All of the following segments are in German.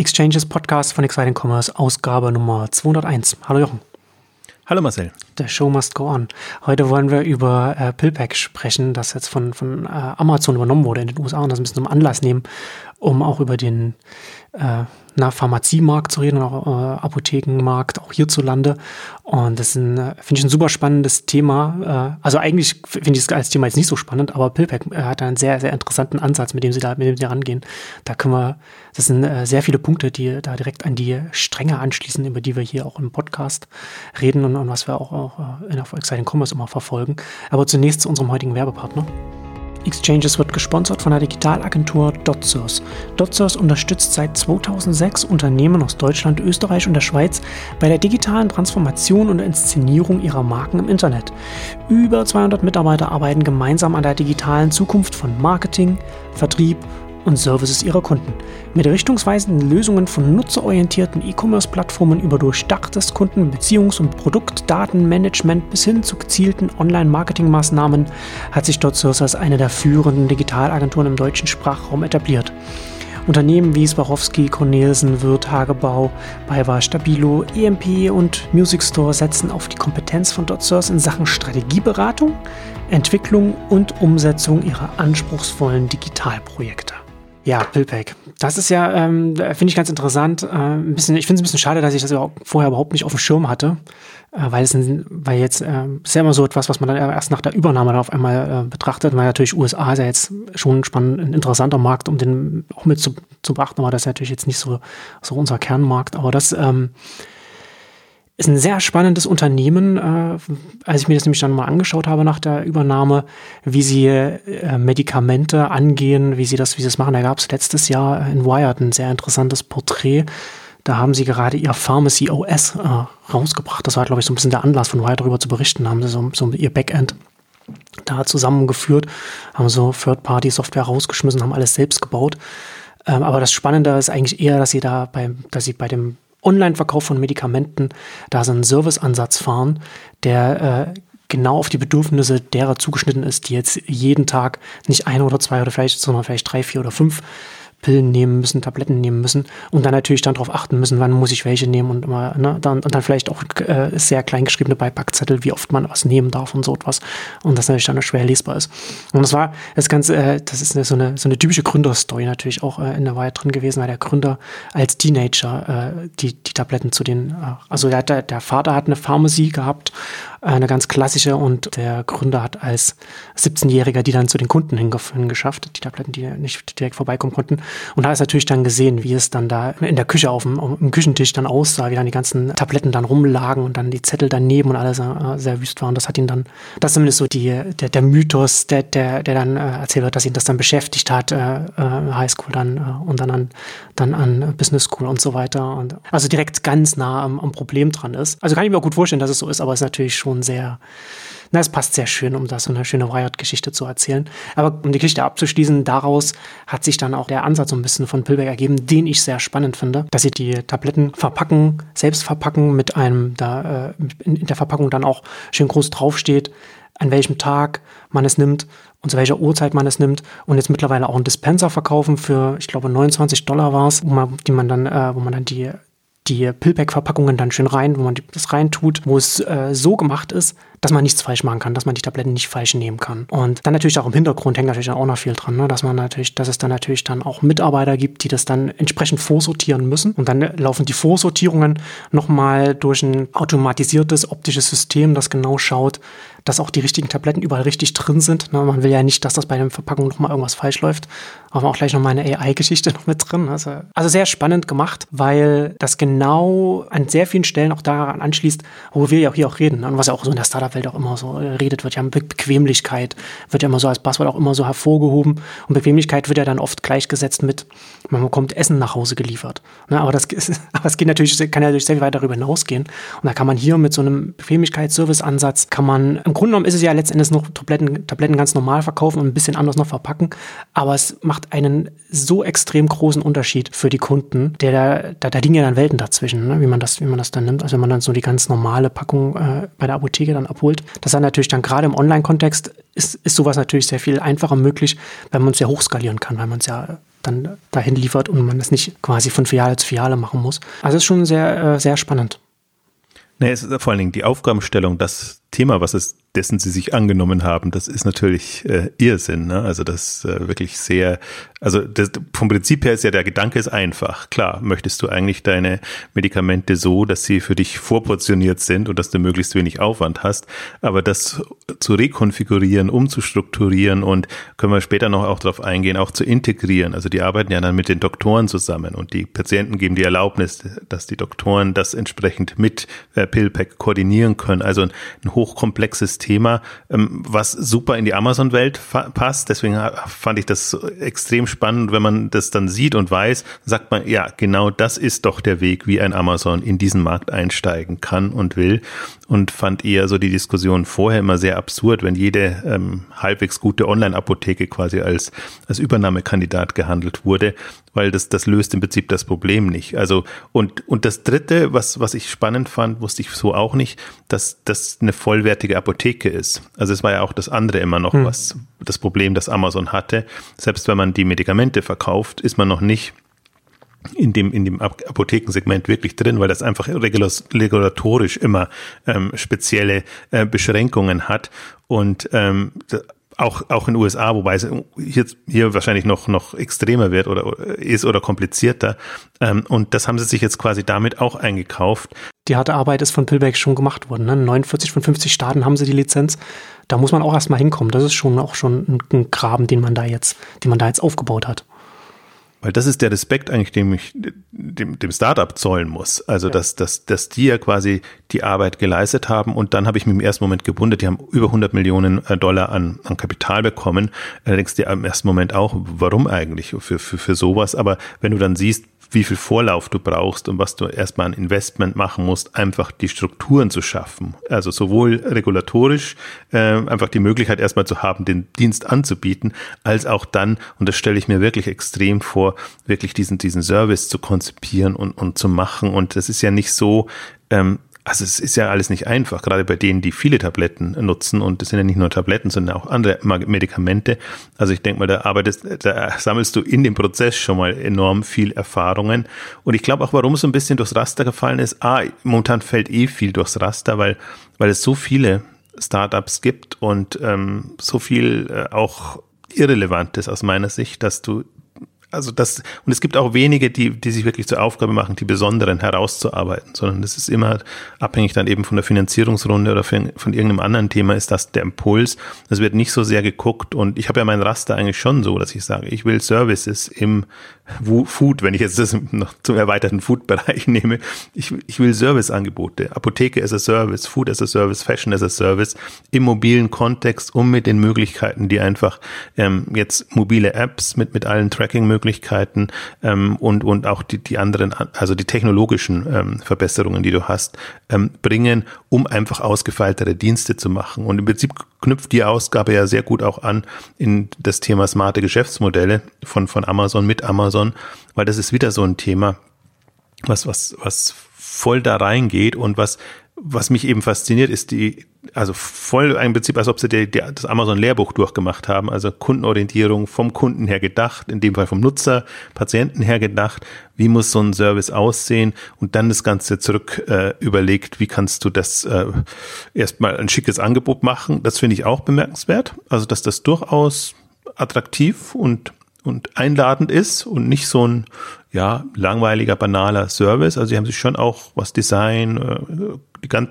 Exchanges Podcast von Exciting Commerce, Ausgabe Nummer 201. Hallo Jochen. Hallo Marcel. The show must go on. Heute wollen wir über äh, PillPack sprechen, das jetzt von, von äh, Amazon übernommen wurde in den USA und das ein bisschen zum Anlass nehmen, um auch über den äh, na, Pharmaziemarkt zu reden und auch äh, Apothekenmarkt, auch hierzulande. Und das äh, finde ich, ein super spannendes Thema. Äh, also eigentlich finde ich es als Thema jetzt nicht so spannend, aber Pillpack äh, hat einen sehr, sehr interessanten Ansatz, mit dem sie da, mit dem sie rangehen. Da können wir, das sind äh, sehr viele Punkte, die da direkt an die Stränge anschließen, über die wir hier auch im Podcast reden und, und was wir auch, auch äh, in der Exciting Commerce immer verfolgen. Aber zunächst zu unserem heutigen Werbepartner. Exchanges wird gesponsert von der Digitalagentur DotSource. DotSource unterstützt seit 2006 Unternehmen aus Deutschland, Österreich und der Schweiz bei der digitalen Transformation und Inszenierung ihrer Marken im Internet. Über 200 Mitarbeiter arbeiten gemeinsam an der digitalen Zukunft von Marketing, Vertrieb und Services ihrer Kunden. Mit richtungsweisenden Lösungen von nutzerorientierten E-Commerce-Plattformen über durchdachtes Kunden-, Beziehungs- und Produktdatenmanagement bis hin zu gezielten Online-Marketing-Maßnahmen hat sich dort Source als eine der führenden Digitalagenturen im deutschen Sprachraum etabliert. Unternehmen wie Swarovski, Cornelsen, Wirth, Hagebau, BayWa, Stabilo, EMP und Music Store setzen auf die Kompetenz von DotSource in Sachen Strategieberatung, Entwicklung und Umsetzung ihrer anspruchsvollen Digitalprojekte. Ja, Pillpack. Das ist ja, ähm, finde ich ganz interessant. Äh, ein bisschen, ich finde es ein bisschen schade, dass ich das vorher überhaupt nicht auf dem Schirm hatte, äh, weil es, weil jetzt äh, ist ja immer so etwas, was man dann erst nach der Übernahme dann auf einmal äh, betrachtet. Weil natürlich USA ist ja jetzt schon spannend, ein interessanter Markt, um den auch mit zu, zu beachten, aber das ist natürlich jetzt nicht so, so unser Kernmarkt. Aber das ähm, ist ein sehr spannendes Unternehmen, äh, als ich mir das nämlich dann mal angeschaut habe nach der Übernahme, wie sie äh, Medikamente angehen, wie sie das, wie sie das machen. Da gab es letztes Jahr in Wired ein sehr interessantes Porträt. Da haben sie gerade ihr Pharmacy OS äh, rausgebracht. Das war, glaube ich, so ein bisschen der Anlass von Wired darüber zu berichten. Da haben sie so, so ihr Backend da zusammengeführt, haben so Third-Party-Software rausgeschmissen, haben alles selbst gebaut. Ähm, aber das Spannende ist eigentlich eher, dass sie da beim, dass sie bei dem Online-Verkauf von Medikamenten da so einen Serviceansatz fahren, der äh, genau auf die Bedürfnisse derer zugeschnitten ist, die jetzt jeden Tag nicht ein oder zwei oder vielleicht, sondern vielleicht drei, vier oder fünf Pillen nehmen müssen, Tabletten nehmen müssen und dann natürlich dann darauf achten müssen, wann muss ich welche nehmen und immer, ne, dann, und dann vielleicht auch äh, sehr klein geschriebene Beipackzettel, wie oft man was nehmen darf und so etwas. Und das natürlich dann schwer lesbar ist. Und das war das Ganze, äh, das ist eine, so, eine, so eine typische Gründerstory natürlich auch äh, in der Wahrheit drin gewesen, weil der Gründer als Teenager äh, die, die Tabletten zu den, äh, also der, der, Vater hat eine Pharmacie gehabt eine ganz klassische und der Gründer hat als 17-Jähriger die dann zu den Kunden hingeschafft, die Tabletten, die nicht direkt vorbeikommen konnten. Und da ist natürlich dann gesehen, wie es dann da in der Küche auf dem, im Küchentisch dann aussah, wie dann die ganzen Tabletten dann rumlagen und dann die Zettel daneben und alles äh, sehr wüst war. Und das hat ihn dann, das ist zumindest so die, der, der Mythos, der, der, der dann äh, erzählt wird, dass ihn das dann beschäftigt hat, äh, äh Highschool dann äh, und dann an, dann an Business School und so weiter. Und also direkt ganz nah am, am Problem dran ist. Also kann ich mir auch gut vorstellen, dass es so ist, aber es ist natürlich schon sehr, na, es passt sehr schön, um da so eine schöne Wired-Geschichte zu erzählen. Aber um die Geschichte abzuschließen, daraus hat sich dann auch der Ansatz so ein bisschen von Pilberg ergeben, den ich sehr spannend finde, dass sie die Tabletten verpacken, selbst verpacken mit einem, da äh, in der Verpackung dann auch schön groß draufsteht, an welchem Tag man es nimmt und zu welcher Uhrzeit man es nimmt und jetzt mittlerweile auch einen Dispenser verkaufen für, ich glaube, 29 Dollar war es, wo man, die man dann, äh, wo man dann die die Pillpack-Verpackungen dann schön rein, wo man das reintut, wo es äh, so gemacht ist, dass man nichts falsch machen kann, dass man die Tabletten nicht falsch nehmen kann. Und dann natürlich auch im Hintergrund hängt natürlich auch noch viel dran, ne? dass man natürlich, dass es dann natürlich dann auch Mitarbeiter gibt, die das dann entsprechend vorsortieren müssen. Und dann laufen die Vorsortierungen nochmal durch ein automatisiertes optisches System, das genau schaut, dass auch die richtigen Tabletten überall richtig drin sind. Ne? Man will ja nicht, dass das bei der Verpackung nochmal irgendwas falsch läuft. Aber auch gleich nochmal eine AI-Geschichte noch mit drin. Also, also sehr spannend gemacht, weil das genau an sehr vielen Stellen auch daran anschließt, wo wir ja hier auch reden. Ne? Und was ja auch so in der Startup Startup-Welt auch immer so redet, wird ja Be Bequemlichkeit, wird ja immer so als Passwort auch immer so hervorgehoben. Und Bequemlichkeit wird ja dann oft gleichgesetzt mit, man bekommt Essen nach Hause geliefert. Ne, aber, das aber es geht natürlich, kann ja natürlich sehr weit darüber hinausgehen. Und da kann man hier mit so einem Bequemlichkeits-Service-Ansatz, kann man, im Grunde genommen ist es ja letztendlich noch Tabletten, Tabletten ganz normal verkaufen und ein bisschen anders noch verpacken. Aber es macht einen so extrem großen Unterschied für die Kunden, der da, da liegen ja dann Welten dazwischen, ne, wie man das, wie man das dann nimmt. Also wenn man dann so die ganz normale Packung äh, bei der Apotheke dann ab abholt. Das ist natürlich dann gerade im Online-Kontext ist, ist sowas natürlich sehr viel einfacher möglich, weil man es ja hochskalieren kann, weil man es ja dann dahin liefert und man das nicht quasi von Filiale zu Filiale machen muss. Also es ist schon sehr, äh, sehr spannend. Nee, es ist vor allen Dingen die Aufgabenstellung, das Thema, was es dessen sie sich angenommen haben, das ist natürlich äh, Irrsinn. Ne? Also das äh, wirklich sehr, also das, vom Prinzip her ist ja der Gedanke ist einfach. Klar, möchtest du eigentlich deine Medikamente so, dass sie für dich vorportioniert sind und dass du möglichst wenig Aufwand hast. Aber das zu rekonfigurieren, umzustrukturieren und können wir später noch auch darauf eingehen, auch zu integrieren. Also die arbeiten ja dann mit den Doktoren zusammen und die Patienten geben die Erlaubnis, dass die Doktoren das entsprechend mit äh, PillPack koordinieren können. Also ein, ein hochkomplexes Thema, ähm, was super in die Amazon-Welt passt. Deswegen fand ich das extrem spannend, wenn man das dann sieht und weiß, sagt man, ja, genau das ist doch der Weg, wie ein Amazon in diesen Markt einsteigen kann und will. Und fand eher so die Diskussion vorher immer sehr absurd, wenn jede ähm, halbwegs gute Online-Apotheke quasi als, als Übernahmekandidat gehandelt wurde, weil das, das löst im Prinzip das Problem nicht. Also, und, und das dritte, was, was ich spannend fand, wusste ich so auch nicht, dass das eine vollwertige Apotheke ist. Also es war ja auch das andere immer noch, hm. was das Problem, das Amazon hatte. Selbst wenn man die Medikamente verkauft, ist man noch nicht in dem, in dem Apothekensegment wirklich drin, weil das einfach regulatorisch immer ähm, spezielle äh, Beschränkungen hat. Und ähm, auch, auch in den USA, wobei es hier, hier wahrscheinlich noch, noch extremer wird oder ist oder komplizierter. Ähm, und das haben sie sich jetzt quasi damit auch eingekauft. Die harte Arbeit ist von Pillback schon gemacht worden. Ne? 49 von 50 Staaten haben sie die Lizenz. Da muss man auch erstmal hinkommen. Das ist schon auch schon ein, ein Graben, den man da jetzt, den man da jetzt aufgebaut hat. Weil das ist der Respekt eigentlich, dem ich dem, dem Startup zollen muss. Also, ja. dass, dass, dass die ja quasi die Arbeit geleistet haben. Und dann habe ich mich im ersten Moment gewundert, die haben über 100 Millionen äh, Dollar an, an Kapital bekommen. Allerdings dir im ersten Moment auch, warum eigentlich für, für, für sowas? Aber wenn du dann siehst, wie viel Vorlauf du brauchst und was du erstmal an Investment machen musst, einfach die Strukturen zu schaffen. Also sowohl regulatorisch äh, einfach die Möglichkeit erstmal zu haben, den Dienst anzubieten, als auch dann, und das stelle ich mir wirklich extrem vor, wirklich diesen, diesen Service zu konzipieren und, und zu machen. Und das ist ja nicht so, ähm, also es ist ja alles nicht einfach, gerade bei denen, die viele Tabletten nutzen und es sind ja nicht nur Tabletten, sondern auch andere Medikamente. Also ich denke mal, da arbeitest, da sammelst du in dem Prozess schon mal enorm viel Erfahrungen. Und ich glaube auch, warum es so ein bisschen durchs Raster gefallen ist, ah, momentan fällt eh viel durchs Raster, weil, weil es so viele Startups gibt und ähm, so viel äh, auch Irrelevantes aus meiner Sicht, dass du also das, und es gibt auch wenige, die, die sich wirklich zur Aufgabe machen, die besonderen herauszuarbeiten, sondern das ist immer abhängig dann eben von der Finanzierungsrunde oder von, von irgendeinem anderen Thema ist das der Impuls. Es wird nicht so sehr geguckt und ich habe ja mein Raster eigentlich schon so, dass ich sage, ich will Services im Food, wenn ich jetzt das noch zum erweiterten Food-Bereich nehme, ich, ich will Serviceangebote, Apotheke as a Service, Food as a Service, Fashion as a Service im mobilen Kontext, um mit den Möglichkeiten, die einfach ähm, jetzt mobile Apps mit, mit allen Tracking-Möglichkeiten Möglichkeiten ähm, und, und auch die, die anderen, also die technologischen ähm, Verbesserungen, die du hast, ähm, bringen, um einfach ausgefeiltere Dienste zu machen. Und im Prinzip knüpft die Ausgabe ja sehr gut auch an in das Thema smarte Geschäftsmodelle von, von Amazon mit Amazon, weil das ist wieder so ein Thema, was, was, was voll da reingeht und was was mich eben fasziniert, ist die, also voll im Prinzip, als ob sie die, die, das Amazon-Lehrbuch durchgemacht haben, also Kundenorientierung vom Kunden her gedacht, in dem Fall vom Nutzer, Patienten her gedacht, wie muss so ein Service aussehen? Und dann das Ganze zurück äh, überlegt, wie kannst du das äh, erstmal ein schickes Angebot machen. Das finde ich auch bemerkenswert, also dass das durchaus attraktiv und und einladend ist und nicht so ein ja langweiliger banaler Service. Also sie haben sich schon auch was Design, äh,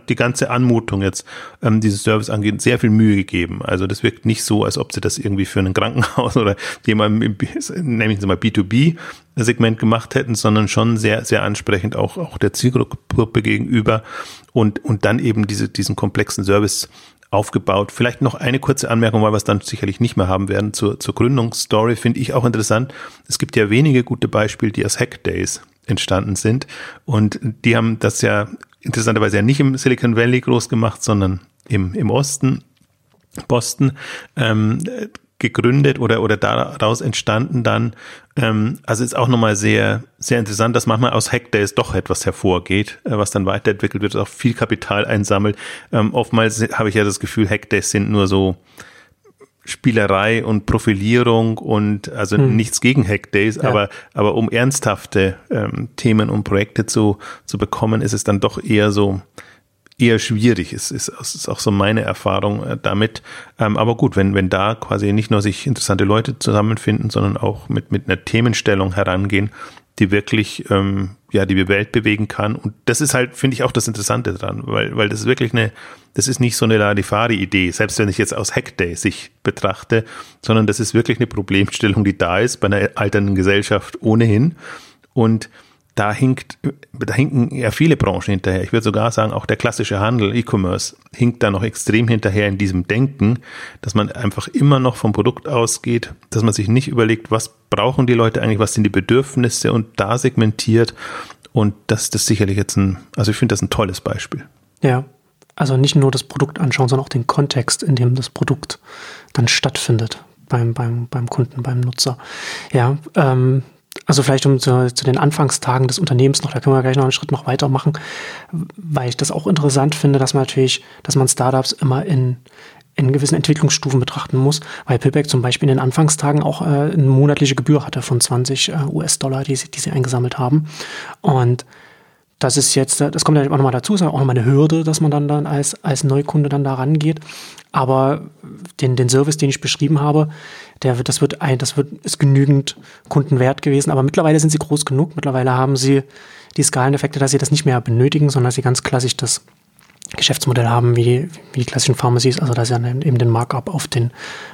die, ganze Anmutung jetzt ähm, dieses Service angeht, sehr viel Mühe gegeben. Also das wirkt nicht so, als ob sie das irgendwie für ein Krankenhaus oder jemand im, nenne ich mal B2B Segment gemacht hätten, sondern schon sehr, sehr ansprechend auch, auch der Zielgruppe gegenüber und, und dann eben diese, diesen komplexen Service aufgebaut. Vielleicht noch eine kurze Anmerkung, weil wir es dann sicherlich nicht mehr haben werden zur, zur Gründungsstory, finde ich auch interessant. Es gibt ja wenige gute Beispiele, die aus Hack Days entstanden sind und die haben das ja interessanterweise ja nicht im Silicon Valley groß gemacht, sondern im, im Osten, Boston. Ähm, gegründet oder, oder daraus entstanden dann. Ähm, also ist auch nochmal sehr, sehr interessant, dass manchmal aus Hackdays doch etwas hervorgeht, äh, was dann weiterentwickelt wird, auch viel Kapital einsammelt. Ähm, oftmals habe ich ja das Gefühl, Hackdays sind nur so Spielerei und Profilierung und also hm. nichts gegen Hackdays, ja. aber, aber um ernsthafte ähm, Themen und Projekte zu, zu bekommen, ist es dann doch eher so, eher schwierig. Es ist, es ist auch so meine Erfahrung äh, damit. Ähm, aber gut, wenn, wenn da quasi nicht nur sich interessante Leute zusammenfinden, sondern auch mit, mit einer Themenstellung herangehen, die wirklich ähm, ja die Welt bewegen kann. Und das ist halt, finde ich, auch das Interessante dran, weil, weil das ist wirklich eine, das ist nicht so eine Larifari-Idee, selbst wenn ich jetzt aus Hackday sich betrachte, sondern das ist wirklich eine Problemstellung, die da ist bei einer alternden Gesellschaft ohnehin. Und da hinkt, da hinken ja viele Branchen hinterher. Ich würde sogar sagen, auch der klassische Handel, E-Commerce, hinkt da noch extrem hinterher in diesem Denken, dass man einfach immer noch vom Produkt ausgeht, dass man sich nicht überlegt, was brauchen die Leute eigentlich, was sind die Bedürfnisse und da segmentiert. Und das, ist sicherlich jetzt ein, also ich finde das ein tolles Beispiel. Ja, also nicht nur das Produkt anschauen, sondern auch den Kontext, in dem das Produkt dann stattfindet beim, beim, beim Kunden, beim Nutzer. Ja, ähm, also vielleicht um zu, zu, den Anfangstagen des Unternehmens noch, da können wir gleich noch einen Schritt noch weitermachen, weil ich das auch interessant finde, dass man natürlich, dass man Startups immer in, in gewissen Entwicklungsstufen betrachten muss, weil Pillback zum Beispiel in den Anfangstagen auch äh, eine monatliche Gebühr hatte von 20 äh, US-Dollar, die, die sie eingesammelt haben. Und das ist jetzt, das kommt ja auch nochmal dazu, ist auch nochmal eine Hürde, dass man dann, dann als, als Neukunde dann da rangeht. Aber den, den Service, den ich beschrieben habe, der wird, das wird ein, das wird, ist genügend Kunden wert gewesen. Aber mittlerweile sind sie groß genug. Mittlerweile haben sie die Skaleneffekte, dass sie das nicht mehr benötigen, sondern dass sie ganz klassisch das Geschäftsmodell haben, wie wie die klassischen Pharmacies, also dass sie dann eben den Markup auf den,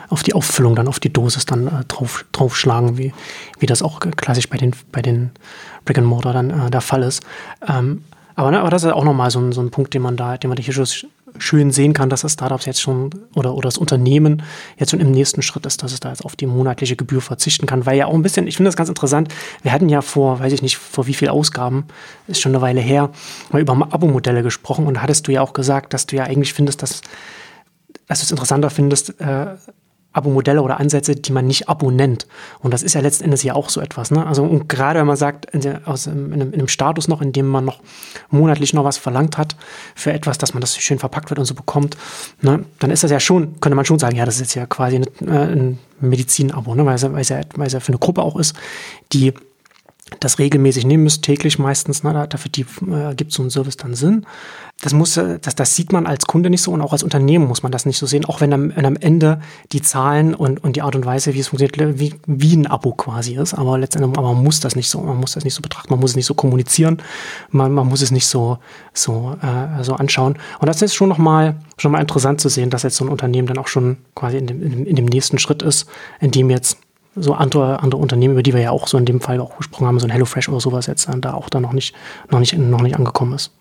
auf die Auffüllung, dann auf die Dosis dann äh, drauf, draufschlagen, wie, wie das auch klassisch bei den, bei den Brick and Mortar dann äh, der Fall ist. Ähm, aber, ne, aber das ist auch nochmal so ein, so ein Punkt, den man da, den man hier schon schön sehen kann, dass das Startups jetzt schon oder, oder das Unternehmen jetzt schon im nächsten Schritt ist, dass es da jetzt auf die monatliche Gebühr verzichten kann, weil ja auch ein bisschen, ich finde das ganz interessant, wir hatten ja vor, weiß ich nicht, vor wie viel Ausgaben, ist schon eine Weile her, mal über Abo-Modelle gesprochen und hattest du ja auch gesagt, dass du ja eigentlich findest, dass, dass du es interessanter findest, äh, Abo-Modelle oder Ansätze, die man nicht Abo nennt. Und das ist ja letzten Endes ja auch so etwas. Ne? Also und gerade wenn man sagt, in, der, aus, in, einem, in, einem, Status noch, in dem man noch monatlich noch was verlangt hat für etwas, dass man das schön verpackt wird und so bekommt, ne? dann ist das ja schon, könnte man schon sagen, ja, das ist jetzt ja quasi eine, äh, ein Medizin-Abo, ne? weil, es, weil, es ja, weil es ja für eine Gruppe auch ist, die das regelmäßig nehmen müsst, täglich meistens, ne, dafür äh, gibt so ein Service dann Sinn. Das, muss, äh, das, das sieht man als Kunde nicht so und auch als Unternehmen muss man das nicht so sehen, auch wenn am, wenn am Ende die Zahlen und, und die Art und Weise, wie es funktioniert, wie, wie ein Abo quasi ist. Aber letztendlich, aber man muss das nicht so, man muss das nicht so betrachten, man muss es nicht so kommunizieren, man, man muss es nicht so, so, äh, so anschauen. Und das ist schon nochmal schon mal interessant zu sehen, dass jetzt so ein Unternehmen dann auch schon quasi in dem, in dem nächsten Schritt ist, in dem jetzt so andere, andere Unternehmen, über die wir ja auch so in dem Fall auch gesprochen haben, so ein HelloFresh oder sowas jetzt da auch da noch nicht, noch nicht, noch nicht angekommen ist.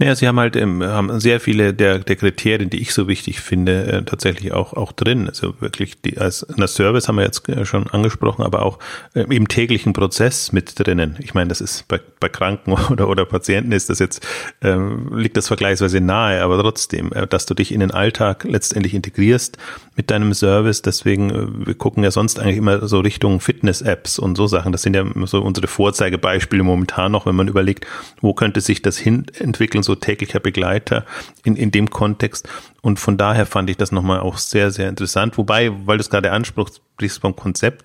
Naja, sie haben halt ähm, haben sehr viele der, der Kriterien, die ich so wichtig finde, äh, tatsächlich auch, auch drin. Also wirklich die, als der Service haben wir jetzt äh, schon angesprochen, aber auch äh, im täglichen Prozess mit drinnen. Ich meine, das ist bei, bei Kranken oder, oder Patienten ist das jetzt, ähm, liegt das vergleichsweise nahe, aber trotzdem, äh, dass du dich in den Alltag letztendlich integrierst mit deinem Service. Deswegen, äh, wir gucken ja sonst eigentlich immer so Richtung Fitness-Apps und so Sachen. Das sind ja so unsere Vorzeigebeispiele momentan noch, wenn man überlegt, wo könnte sich das hin entwickeln so täglicher Begleiter in, in dem Kontext. Und von daher fand ich das nochmal auch sehr, sehr interessant. Wobei, weil du es gerade ansprichst vom Konzept,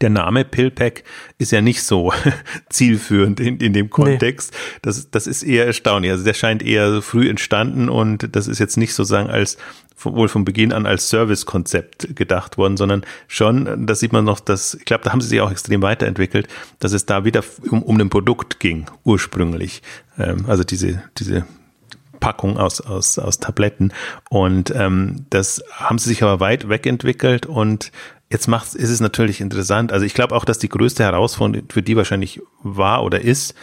der Name Pillpack ist ja nicht so zielführend in, in dem Kontext. Nee. Das, das ist eher erstaunlich. Also der scheint eher früh entstanden und das ist jetzt nicht sozusagen als wohl von Beginn an als Servicekonzept gedacht worden, sondern schon, da sieht man noch, dass, ich glaube, da haben sie sich auch extrem weiterentwickelt, dass es da wieder um, um ein Produkt ging, ursprünglich. Ähm, also diese, diese Packung aus, aus, aus Tabletten. Und ähm, das haben sie sich aber weit wegentwickelt und Jetzt macht, ist es natürlich interessant. Also ich glaube auch, dass die größte Herausforderung für die wahrscheinlich war oder ist,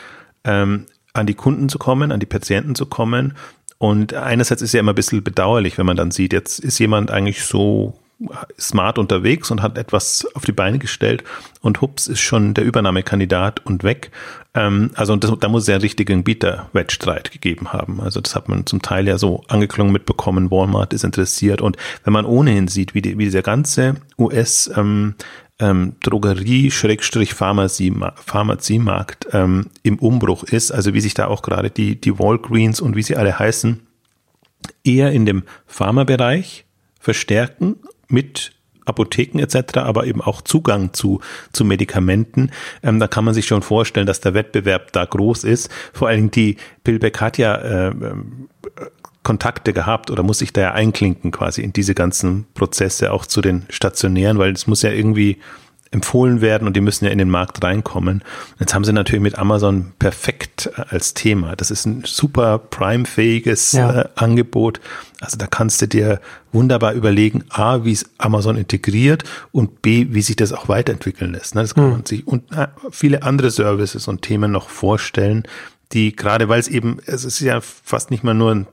ähm, an die Kunden zu kommen, an die Patienten zu kommen und einerseits ist ja immer ein bisschen bedauerlich, wenn man dann sieht, jetzt ist jemand eigentlich so smart unterwegs und hat etwas auf die Beine gestellt und hups ist schon der Übernahmekandidat und weg. Ähm, also das, da muss es ja einen richtigen Bieter-Wettstreit gegeben haben. Also das hat man zum Teil ja so angeklungen mitbekommen. Walmart ist interessiert und wenn man ohnehin sieht, wie, die, wie dieser ganze US ähm, ähm, Drogerie-Pharmaziemarkt ähm, im Umbruch ist, also wie sich da auch gerade die, die Walgreens und wie sie alle heißen, eher in dem Pharmabereich verstärken mit Apotheken etc., aber eben auch Zugang zu, zu Medikamenten. Ähm, da kann man sich schon vorstellen, dass der Wettbewerb da groß ist. Vor allen Dingen die Pilbeck hat ja äh, ähm, Kontakte gehabt oder muss sich da ja einklinken quasi in diese ganzen Prozesse auch zu den stationären, weil es muss ja irgendwie empfohlen werden und die müssen ja in den Markt reinkommen. Jetzt haben sie natürlich mit Amazon perfekt äh, als Thema. Das ist ein super Prime-fähiges ja. äh, Angebot. Also da kannst du dir wunderbar überlegen, A, wie es Amazon integriert und B, wie sich das auch weiterentwickeln lässt. Ne? Das kann mhm. man sich und äh, viele andere Services und Themen noch vorstellen, die gerade, weil es eben, es ist ja fast nicht mal nur ein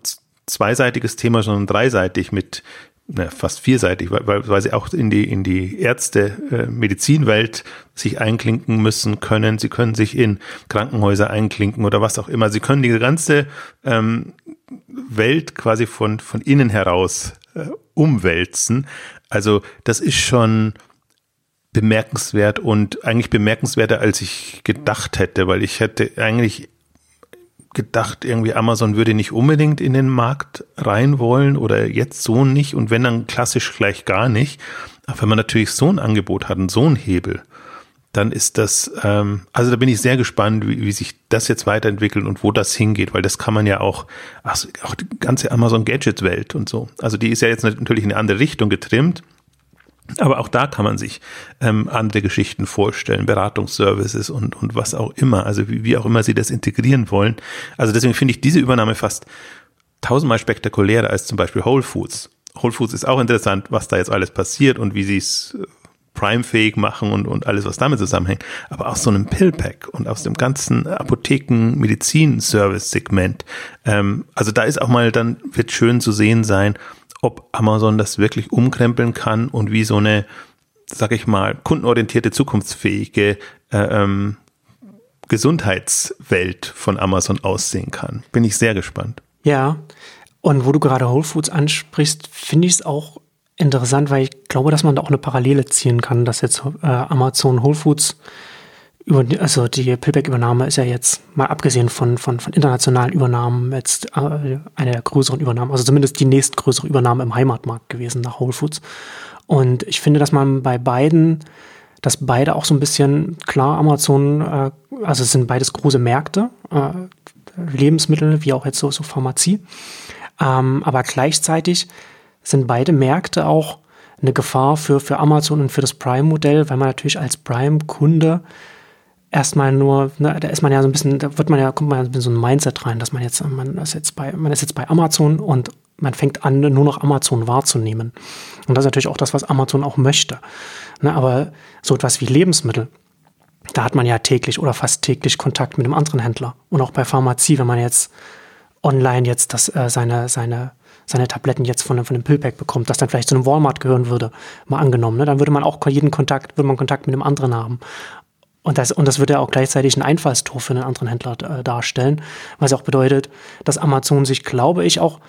zweiseitiges Thema, sondern dreiseitig mit na, fast vierseitig, weil, weil sie auch in die, in die Ärzte, äh, Medizinwelt sich einklinken müssen können. Sie können sich in Krankenhäuser einklinken oder was auch immer. Sie können die ganze ähm, Welt quasi von, von innen heraus äh, umwälzen. Also das ist schon bemerkenswert und eigentlich bemerkenswerter, als ich gedacht hätte, weil ich hätte eigentlich gedacht, irgendwie Amazon würde nicht unbedingt in den Markt rein wollen oder jetzt so nicht und wenn dann klassisch gleich gar nicht. Aber wenn man natürlich so ein Angebot hat und so einen Hebel, dann ist das, ähm, also da bin ich sehr gespannt, wie, wie sich das jetzt weiterentwickelt und wo das hingeht, weil das kann man ja auch, ach, auch die ganze Amazon Gadget Welt und so. Also die ist ja jetzt natürlich in eine andere Richtung getrimmt. Aber auch da kann man sich ähm, andere Geschichten vorstellen, Beratungsservices und, und was auch immer, also wie, wie auch immer sie das integrieren wollen. Also deswegen finde ich diese Übernahme fast tausendmal spektakulärer als zum Beispiel Whole Foods. Whole Foods ist auch interessant, was da jetzt alles passiert und wie sie es äh, Prime-fähig machen und, und alles, was damit zusammenhängt. Aber aus so einem Pillpack und aus dem ganzen Apotheken-Medizin-Service-Segment, ähm, also da ist auch mal, dann wird schön zu sehen sein, ob Amazon das wirklich umkrempeln kann und wie so eine, sag ich mal, kundenorientierte, zukunftsfähige äh, ähm, Gesundheitswelt von Amazon aussehen kann. Bin ich sehr gespannt. Ja, und wo du gerade Whole Foods ansprichst, finde ich es auch interessant, weil ich glaube, dass man da auch eine Parallele ziehen kann, dass jetzt äh, Amazon Whole Foods über, also die Pillback-Übernahme ist ja jetzt mal abgesehen von, von, von internationalen Übernahmen jetzt äh, eine der größeren Übernahmen, also zumindest die nächstgrößere Übernahme im Heimatmarkt gewesen nach Whole Foods. Und ich finde, dass man bei beiden, dass beide auch so ein bisschen, klar, Amazon, äh, also es sind beides große Märkte, äh, Lebensmittel wie auch jetzt so, so Pharmazie. Ähm, aber gleichzeitig sind beide Märkte auch eine Gefahr für, für Amazon und für das Prime-Modell, weil man natürlich als Prime-Kunde erstmal nur, ne, da ist man ja so ein bisschen, da wird man ja, kommt man ja in so ein Mindset rein, dass man jetzt, man ist jetzt bei, man ist jetzt bei Amazon und man fängt an, nur noch Amazon wahrzunehmen. Und das ist natürlich auch das, was Amazon auch möchte. Ne, aber so etwas wie Lebensmittel, da hat man ja täglich oder fast täglich Kontakt mit einem anderen Händler. Und auch bei Pharmazie, wenn man jetzt online jetzt das, äh, seine, seine, seine Tabletten jetzt von, von dem Pillpack bekommt, das dann vielleicht zu einem Walmart gehören würde, mal angenommen, ne, dann würde man auch jeden Kontakt, würde man Kontakt mit einem anderen haben. Und das, und das wird ja auch gleichzeitig ein Einfallstor für einen anderen Händler äh, darstellen, was auch bedeutet, dass Amazon sich, glaube ich, auch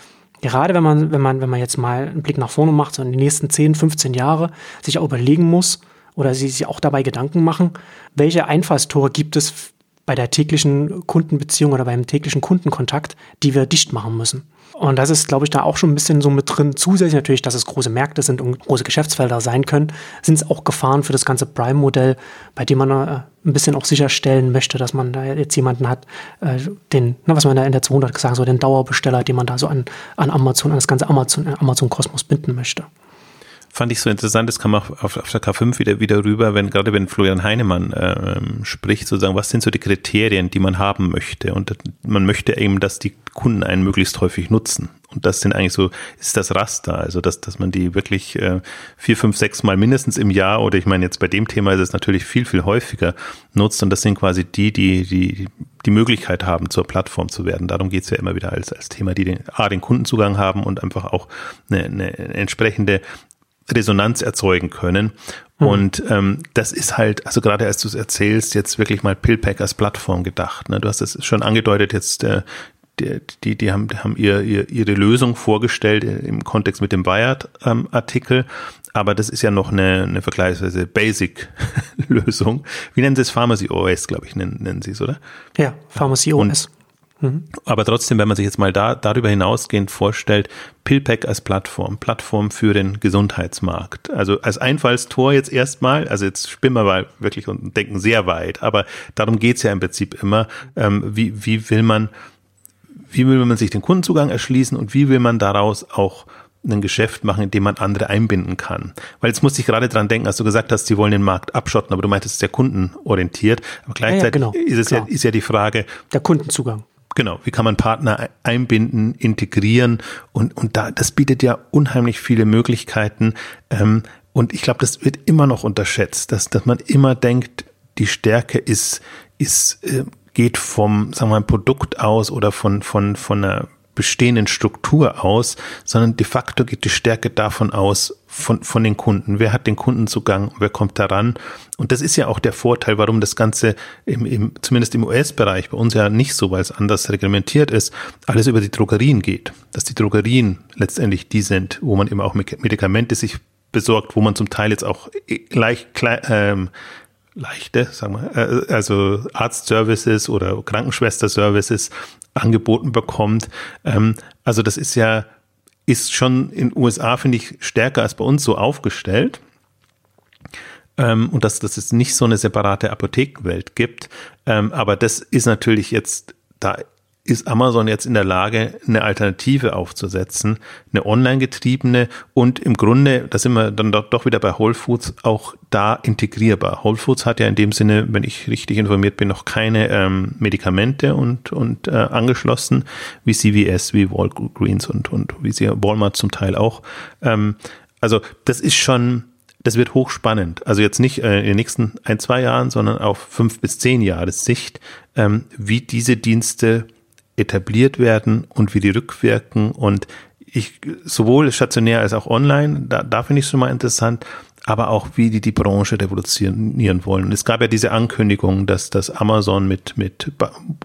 gerade wenn man, wenn man, wenn man jetzt mal einen Blick nach vorne macht, so in die nächsten 10, 15 Jahre, sich auch überlegen muss oder sie sich auch dabei Gedanken machen, welche Einfallstore gibt es bei der täglichen Kundenbeziehung oder beim täglichen Kundenkontakt, die wir dicht machen müssen. Und das ist, glaube ich, da auch schon ein bisschen so mit drin. Zusätzlich natürlich, dass es große Märkte sind und große Geschäftsfelder sein können, sind es auch Gefahren für das ganze Prime-Modell, bei dem man äh, ein bisschen auch sicherstellen möchte, dass man da jetzt jemanden hat, äh, den, na, was man da in der 200 gesagt hat, so den Dauerbesteller, den man da so an, an Amazon, an das ganze Amazon, Amazon-Kosmos binden möchte fand ich so interessant, das kam auch auf, auf der K5 wieder, wieder rüber, wenn gerade wenn Florian Heinemann äh, spricht, sozusagen, was sind so die Kriterien, die man haben möchte? Und man möchte eben, dass die Kunden einen möglichst häufig nutzen. Und das sind eigentlich so, ist das Raster, also dass, dass man die wirklich äh, vier, fünf, sechs Mal mindestens im Jahr oder ich meine jetzt bei dem Thema ist es natürlich viel, viel häufiger nutzt und das sind quasi die, die, die die Möglichkeit haben, zur Plattform zu werden. Darum geht es ja immer wieder als, als Thema, die den, A, den Kundenzugang haben und einfach auch eine, eine entsprechende Resonanz erzeugen können. Mhm. Und ähm, das ist halt, also gerade als du es erzählst, jetzt wirklich mal Pillpack als Plattform gedacht. Ne? Du hast es schon angedeutet, jetzt äh, die, die, die haben, haben ihr, ihr, ihre Lösung vorgestellt im Kontext mit dem Wired-Artikel, ähm, aber das ist ja noch eine, eine vergleichsweise Basic-Lösung. Wie nennen sie es? Pharmacy OS, glaube ich, nennen, nennen sie es, oder? Ja, Pharmacy OS. Und Mhm. Aber trotzdem, wenn man sich jetzt mal da, darüber hinausgehend vorstellt, PillPack als Plattform, Plattform für den Gesundheitsmarkt. Also als Einfallstor jetzt erstmal, also jetzt spinnen wir mal wirklich und denken sehr weit, aber darum geht's ja im Prinzip immer, ähm, wie, wie will man, wie will man sich den Kundenzugang erschließen und wie will man daraus auch ein Geschäft machen, in dem man andere einbinden kann. Weil jetzt musste ich gerade dran denken, als du gesagt hast, sie wollen den Markt abschotten, aber du meintest, es ist ja kundenorientiert. Aber gleichzeitig ja, ja, genau, ist es ja, ist ja die Frage. Der Kundenzugang. Genau, wie kann man Partner einbinden, integrieren und, und da, das bietet ja unheimlich viele Möglichkeiten. Ähm, und ich glaube, das wird immer noch unterschätzt, dass, dass man immer denkt, die Stärke ist, ist, äh, geht vom, sagen wir mal, Produkt aus oder von, von, von einer bestehenden Struktur aus, sondern de facto geht die Stärke davon aus, von, von den Kunden. Wer hat den Kundenzugang? Wer kommt daran? Und das ist ja auch der Vorteil, warum das Ganze im, im, zumindest im US-Bereich, bei uns ja nicht so, weil es anders reglementiert ist, alles über die Drogerien geht. Dass die Drogerien letztendlich die sind, wo man eben auch Medikamente sich besorgt, wo man zum Teil jetzt auch leicht, ähm, leichte, sagen wir, äh, also Arztservices oder Krankenschwesterservices angeboten bekommt. Ähm, also das ist ja, ist schon in USA, finde ich, stärker als bei uns so aufgestellt. Ähm, und dass, dass es nicht so eine separate Apothekenwelt gibt. Ähm, aber das ist natürlich jetzt, da ist Amazon jetzt in der Lage, eine Alternative aufzusetzen, eine online getriebene und im Grunde, da sind wir dann doch, wieder bei Whole Foods, auch da integrierbar. Whole Foods hat ja in dem Sinne, wenn ich richtig informiert bin, noch keine ähm, Medikamente und, und äh, angeschlossen, wie CVS, wie Walgreens und, und wie sie Walmart zum Teil auch. Ähm, also das ist schon, das wird hochspannend. Also jetzt nicht äh, in den nächsten ein, zwei Jahren, sondern auf fünf bis zehn Jahre Sicht, ähm, wie diese Dienste etabliert werden und wie die rückwirken und ich sowohl stationär als auch online, da, da finde ich es schon mal interessant, aber auch wie die die Branche revolutionieren wollen. Und es gab ja diese Ankündigung, dass das Amazon mit mit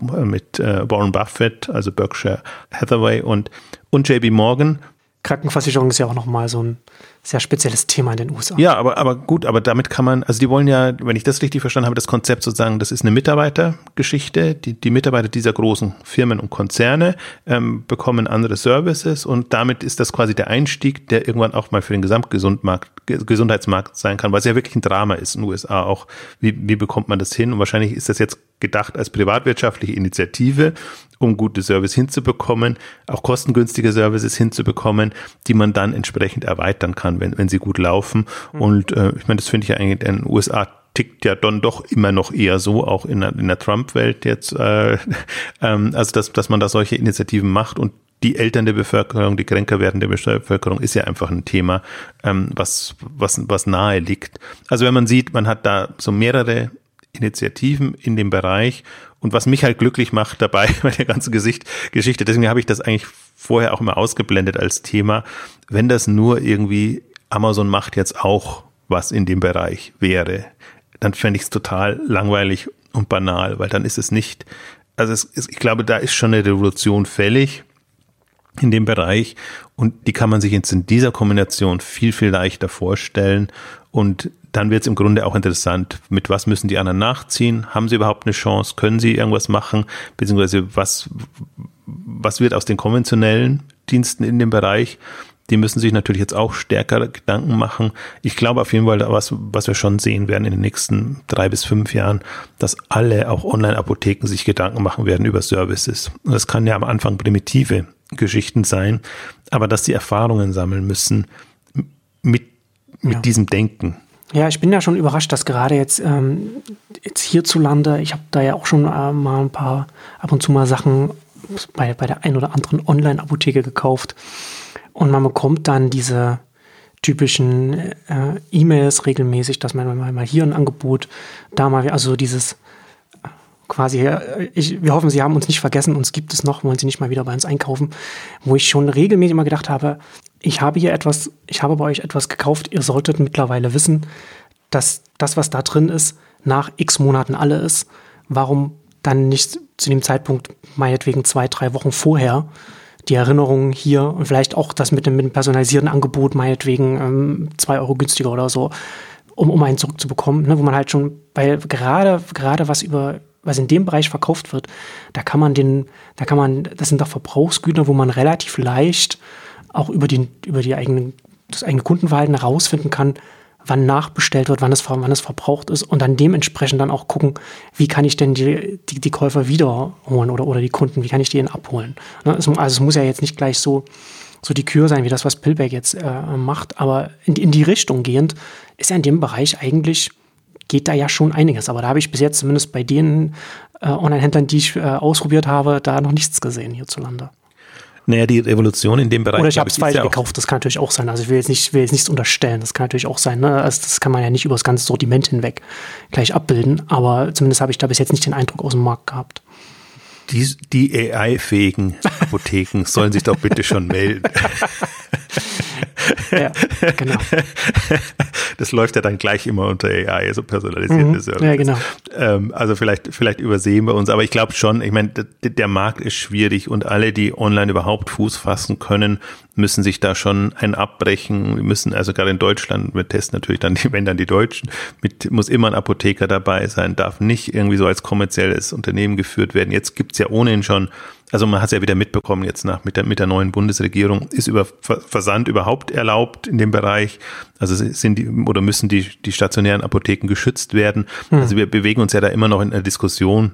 mit äh, Warren Buffett, also Berkshire Hathaway und und JB Morgan Krankenversicherung ist ja auch nochmal so ein sehr spezielles Thema in den USA. Ja, aber, aber gut, aber damit kann man, also die wollen ja, wenn ich das richtig verstanden habe, das Konzept sozusagen, das ist eine Mitarbeitergeschichte. Die, die Mitarbeiter dieser großen Firmen und Konzerne ähm, bekommen andere Services und damit ist das quasi der Einstieg, der irgendwann auch mal für den Gesamtgesundmarkt, Gesundheitsmarkt sein kann, weil es ja wirklich ein Drama ist in den USA auch. Wie, wie bekommt man das hin? Und wahrscheinlich ist das jetzt gedacht als privatwirtschaftliche Initiative, um gute Service hinzubekommen, auch kostengünstige Services hinzubekommen, die man dann entsprechend erweitern kann, wenn, wenn sie gut laufen. Mhm. Und äh, ich meine, das finde ich ja eigentlich in den USA tickt ja dann doch immer noch eher so, auch in der, in der Trump-Welt jetzt, äh, ähm, also dass, dass man da solche Initiativen macht und die Eltern der Bevölkerung, die kränker werdende Bevölkerung ist ja einfach ein Thema, ähm, was, was, was nahe liegt. Also wenn man sieht, man hat da so mehrere Initiativen in dem Bereich. Und was mich halt glücklich macht dabei bei der ganzen Gesicht, Geschichte, deswegen habe ich das eigentlich vorher auch immer ausgeblendet als Thema, wenn das nur irgendwie Amazon macht jetzt auch was in dem Bereich wäre, dann fände ich es total langweilig und banal, weil dann ist es nicht, also es, ich glaube, da ist schon eine Revolution fällig in dem Bereich und die kann man sich jetzt in dieser Kombination viel, viel leichter vorstellen und dann wird es im Grunde auch interessant, mit was müssen die anderen nachziehen? Haben sie überhaupt eine Chance? Können sie irgendwas machen? Beziehungsweise was, was wird aus den konventionellen Diensten in dem Bereich? Die müssen sich natürlich jetzt auch stärker Gedanken machen. Ich glaube auf jeden Fall, was, was wir schon sehen werden in den nächsten drei bis fünf Jahren, dass alle, auch Online-Apotheken, sich Gedanken machen werden über Services. Und das kann ja am Anfang primitive Geschichten sein, aber dass sie Erfahrungen sammeln müssen mit, mit ja. diesem Denken. Ja, ich bin ja schon überrascht, dass gerade jetzt, ähm, jetzt hierzulande, ich habe da ja auch schon äh, mal ein paar ab und zu mal Sachen bei, bei der ein oder anderen Online-Apotheke gekauft. Und man bekommt dann diese typischen äh, E-Mails regelmäßig, dass man mal, mal hier ein Angebot, da mal, also dieses quasi, äh, ich, wir hoffen, Sie haben uns nicht vergessen, uns gibt es noch, wollen Sie nicht mal wieder bei uns einkaufen, wo ich schon regelmäßig immer gedacht habe, ich habe hier etwas, ich habe bei euch etwas gekauft, ihr solltet mittlerweile wissen, dass das, was da drin ist, nach x Monaten alle ist. Warum dann nicht zu dem Zeitpunkt, meinetwegen zwei, drei Wochen vorher, die Erinnerungen hier und vielleicht auch das mit dem, mit dem personalisierten Angebot, meinetwegen ähm, zwei Euro günstiger oder so, um, um einen zurückzubekommen, ne, wo man halt schon, weil gerade, gerade was über was in dem Bereich verkauft wird, da kann man den, da kann man, das sind doch Verbrauchsgüter, wo man relativ leicht auch über die, über die eigenen, das eigene Kundenverhalten herausfinden kann, wann nachbestellt wird, wann es, wann es verbraucht ist und dann dementsprechend dann auch gucken, wie kann ich denn die, die, die Käufer wiederholen oder, oder die Kunden, wie kann ich die denn abholen. Ne, also es muss ja jetzt nicht gleich so, so die Kür sein, wie das, was Pillback jetzt äh, macht, aber in, in die Richtung gehend ist ja in dem Bereich eigentlich, geht da ja schon einiges. Aber da habe ich bis jetzt zumindest bei den äh, Online-Händlern, die ich äh, ausprobiert habe, da noch nichts gesehen hierzulande. Naja, die Revolution in dem Bereich. Oder ich habe es falsch ja gekauft, das kann natürlich auch sein. Also ich will jetzt nicht, will jetzt nichts unterstellen, das kann natürlich auch sein. Ne? Also das kann man ja nicht über das ganze Sortiment hinweg gleich abbilden, aber zumindest habe ich da bis jetzt nicht den Eindruck aus dem Markt gehabt. Die, die AI-fähigen Apotheken sollen sich doch bitte schon melden. ja, genau. Das läuft ja dann gleich immer unter AI, also personalisierte mhm, Service. Ja, genau. Ähm, also vielleicht, vielleicht übersehen wir uns, aber ich glaube schon, ich meine, der Markt ist schwierig und alle, die online überhaupt Fuß fassen können, müssen sich da schon ein abbrechen. Wir müssen also gerade in Deutschland, wir testen natürlich dann die, wenn dann die Deutschen, mit, muss immer ein Apotheker dabei sein, darf nicht irgendwie so als kommerzielles Unternehmen geführt werden. Jetzt gibt's ja ohnehin schon also man hat es ja wieder mitbekommen jetzt nach mit der, mit der neuen Bundesregierung, ist über Versand überhaupt erlaubt in dem Bereich. Also sind die oder müssen die, die stationären Apotheken geschützt werden. Hm. Also wir bewegen uns ja da immer noch in einer Diskussion,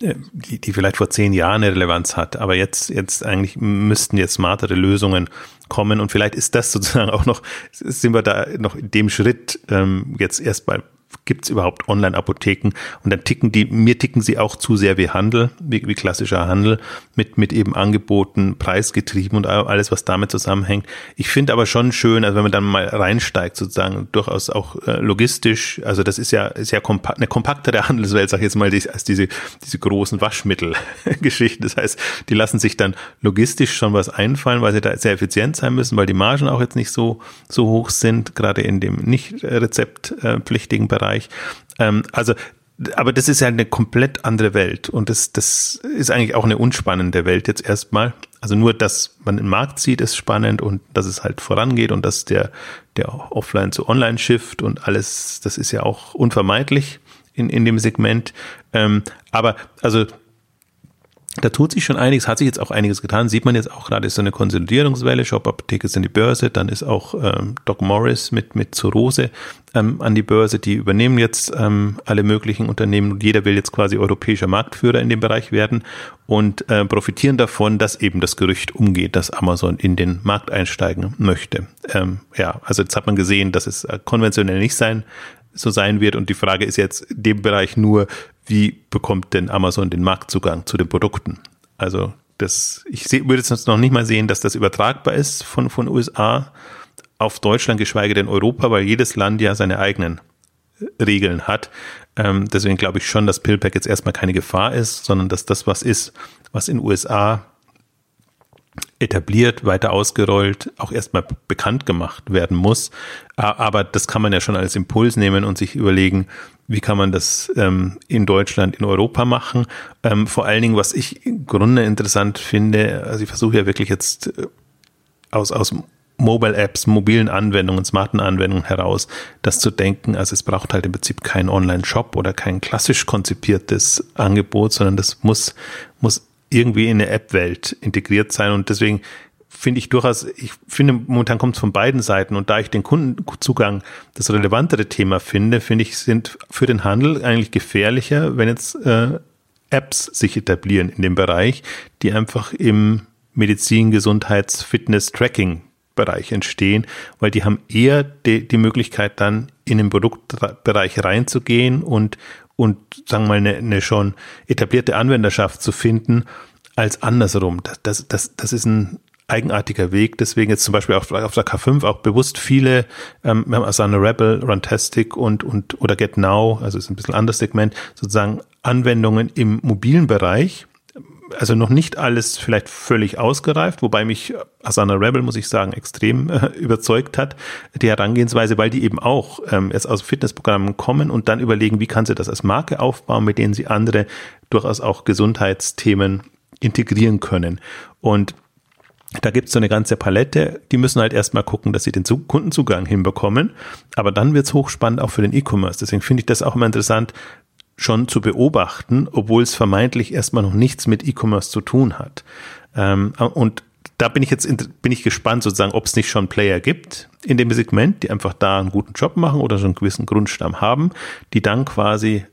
äh, die, die vielleicht vor zehn Jahren eine Relevanz hat, aber jetzt, jetzt eigentlich müssten jetzt smartere Lösungen kommen und vielleicht ist das sozusagen auch noch, sind wir da noch in dem Schritt ähm, jetzt erstmal gibt es überhaupt Online-Apotheken? Und dann ticken die, mir ticken sie auch zu sehr wie Handel, wie, wie klassischer Handel, mit, mit eben Angeboten, preisgetrieben und alles, was damit zusammenhängt. Ich finde aber schon schön, also wenn man dann mal reinsteigt, sozusagen durchaus auch äh, logistisch, also das ist ja, ist ja kompa eine kompaktere Handelswelt, sag ich jetzt mal, als diese, diese großen Waschmittelgeschichten. Das heißt, die lassen sich dann logistisch schon was einfallen, weil sie da sehr effizient sein müssen, weil die Margen auch jetzt nicht so, so hoch sind, gerade in dem nicht rezeptpflichtigen Bereich. Bereich. Ähm, also aber das ist ja eine komplett andere Welt und das, das ist eigentlich auch eine unspannende Welt jetzt erstmal. Also nur, dass man den Markt sieht, ist spannend und dass es halt vorangeht und dass der, der Offline zu Online Shift und alles, das ist ja auch unvermeidlich in, in dem Segment. Ähm, aber also da tut sich schon einiges, hat sich jetzt auch einiges getan. Sieht man jetzt auch gerade, ist so eine Konsolidierungswelle. Shop Apotheke ist in die Börse, dann ist auch ähm, Doc Morris mit, mit Zurose ähm, an die Börse. Die übernehmen jetzt ähm, alle möglichen Unternehmen. Jeder will jetzt quasi europäischer Marktführer in dem Bereich werden und äh, profitieren davon, dass eben das Gerücht umgeht, dass Amazon in den Markt einsteigen möchte. Ähm, ja, also jetzt hat man gesehen, dass es äh, konventionell nicht sein so sein wird. Und die Frage ist jetzt in dem Bereich nur, wie bekommt denn Amazon den Marktzugang zu den Produkten? Also das, ich würde jetzt noch nicht mal sehen, dass das übertragbar ist von, von USA auf Deutschland, geschweige denn Europa, weil jedes Land ja seine eigenen Regeln hat. Ähm, deswegen glaube ich schon, dass Pillpack jetzt erstmal keine Gefahr ist, sondern dass das was ist, was in USA etabliert, weiter ausgerollt, auch erstmal bekannt gemacht werden muss. Aber das kann man ja schon als Impuls nehmen und sich überlegen, wie kann man das ähm, in Deutschland, in Europa machen. Ähm, vor allen Dingen, was ich im Grunde interessant finde, also ich versuche ja wirklich jetzt äh, aus, aus Mobile Apps, mobilen Anwendungen, smarten Anwendungen heraus, das zu denken. Also es braucht halt im Prinzip keinen Online-Shop oder kein klassisch konzipiertes Angebot, sondern das muss, muss irgendwie in eine App-Welt integriert sein und deswegen finde ich durchaus, ich finde, momentan kommt es von beiden Seiten und da ich den Kundenzugang das relevantere Thema finde, finde ich, sind für den Handel eigentlich gefährlicher, wenn jetzt äh, Apps sich etablieren in dem Bereich, die einfach im Medizin, Gesundheits, Fitness, Tracking Bereich entstehen, weil die haben eher die, die Möglichkeit dann in den Produktbereich reinzugehen und, und sagen wir mal eine, eine schon etablierte Anwenderschaft zu finden, als andersrum. Das, das, das, das ist ein eigenartiger Weg. Deswegen jetzt zum Beispiel auf, auf der K5 auch bewusst viele, ähm, wir haben also eine Rebel, Runtastic und, und oder Get Now, also ist ein bisschen anderes Segment, sozusagen Anwendungen im mobilen Bereich. Also noch nicht alles vielleicht völlig ausgereift, wobei mich Asana Rebel, muss ich sagen, extrem äh, überzeugt hat, die Herangehensweise, weil die eben auch ähm, jetzt aus Fitnessprogrammen kommen und dann überlegen, wie kann sie das als Marke aufbauen, mit denen sie andere durchaus auch Gesundheitsthemen integrieren können. Und da gibt es so eine ganze Palette, die müssen halt erstmal gucken, dass sie den Kundenzugang hinbekommen. Aber dann wird es hochspannend auch für den E-Commerce. Deswegen finde ich das auch immer interessant. Schon zu beobachten, obwohl es vermeintlich erstmal noch nichts mit E-Commerce zu tun hat. Ähm, und da bin ich jetzt bin ich gespannt, sozusagen, ob es nicht schon Player gibt in dem Segment, die einfach da einen guten Job machen oder so einen gewissen Grundstamm haben, die dann quasi,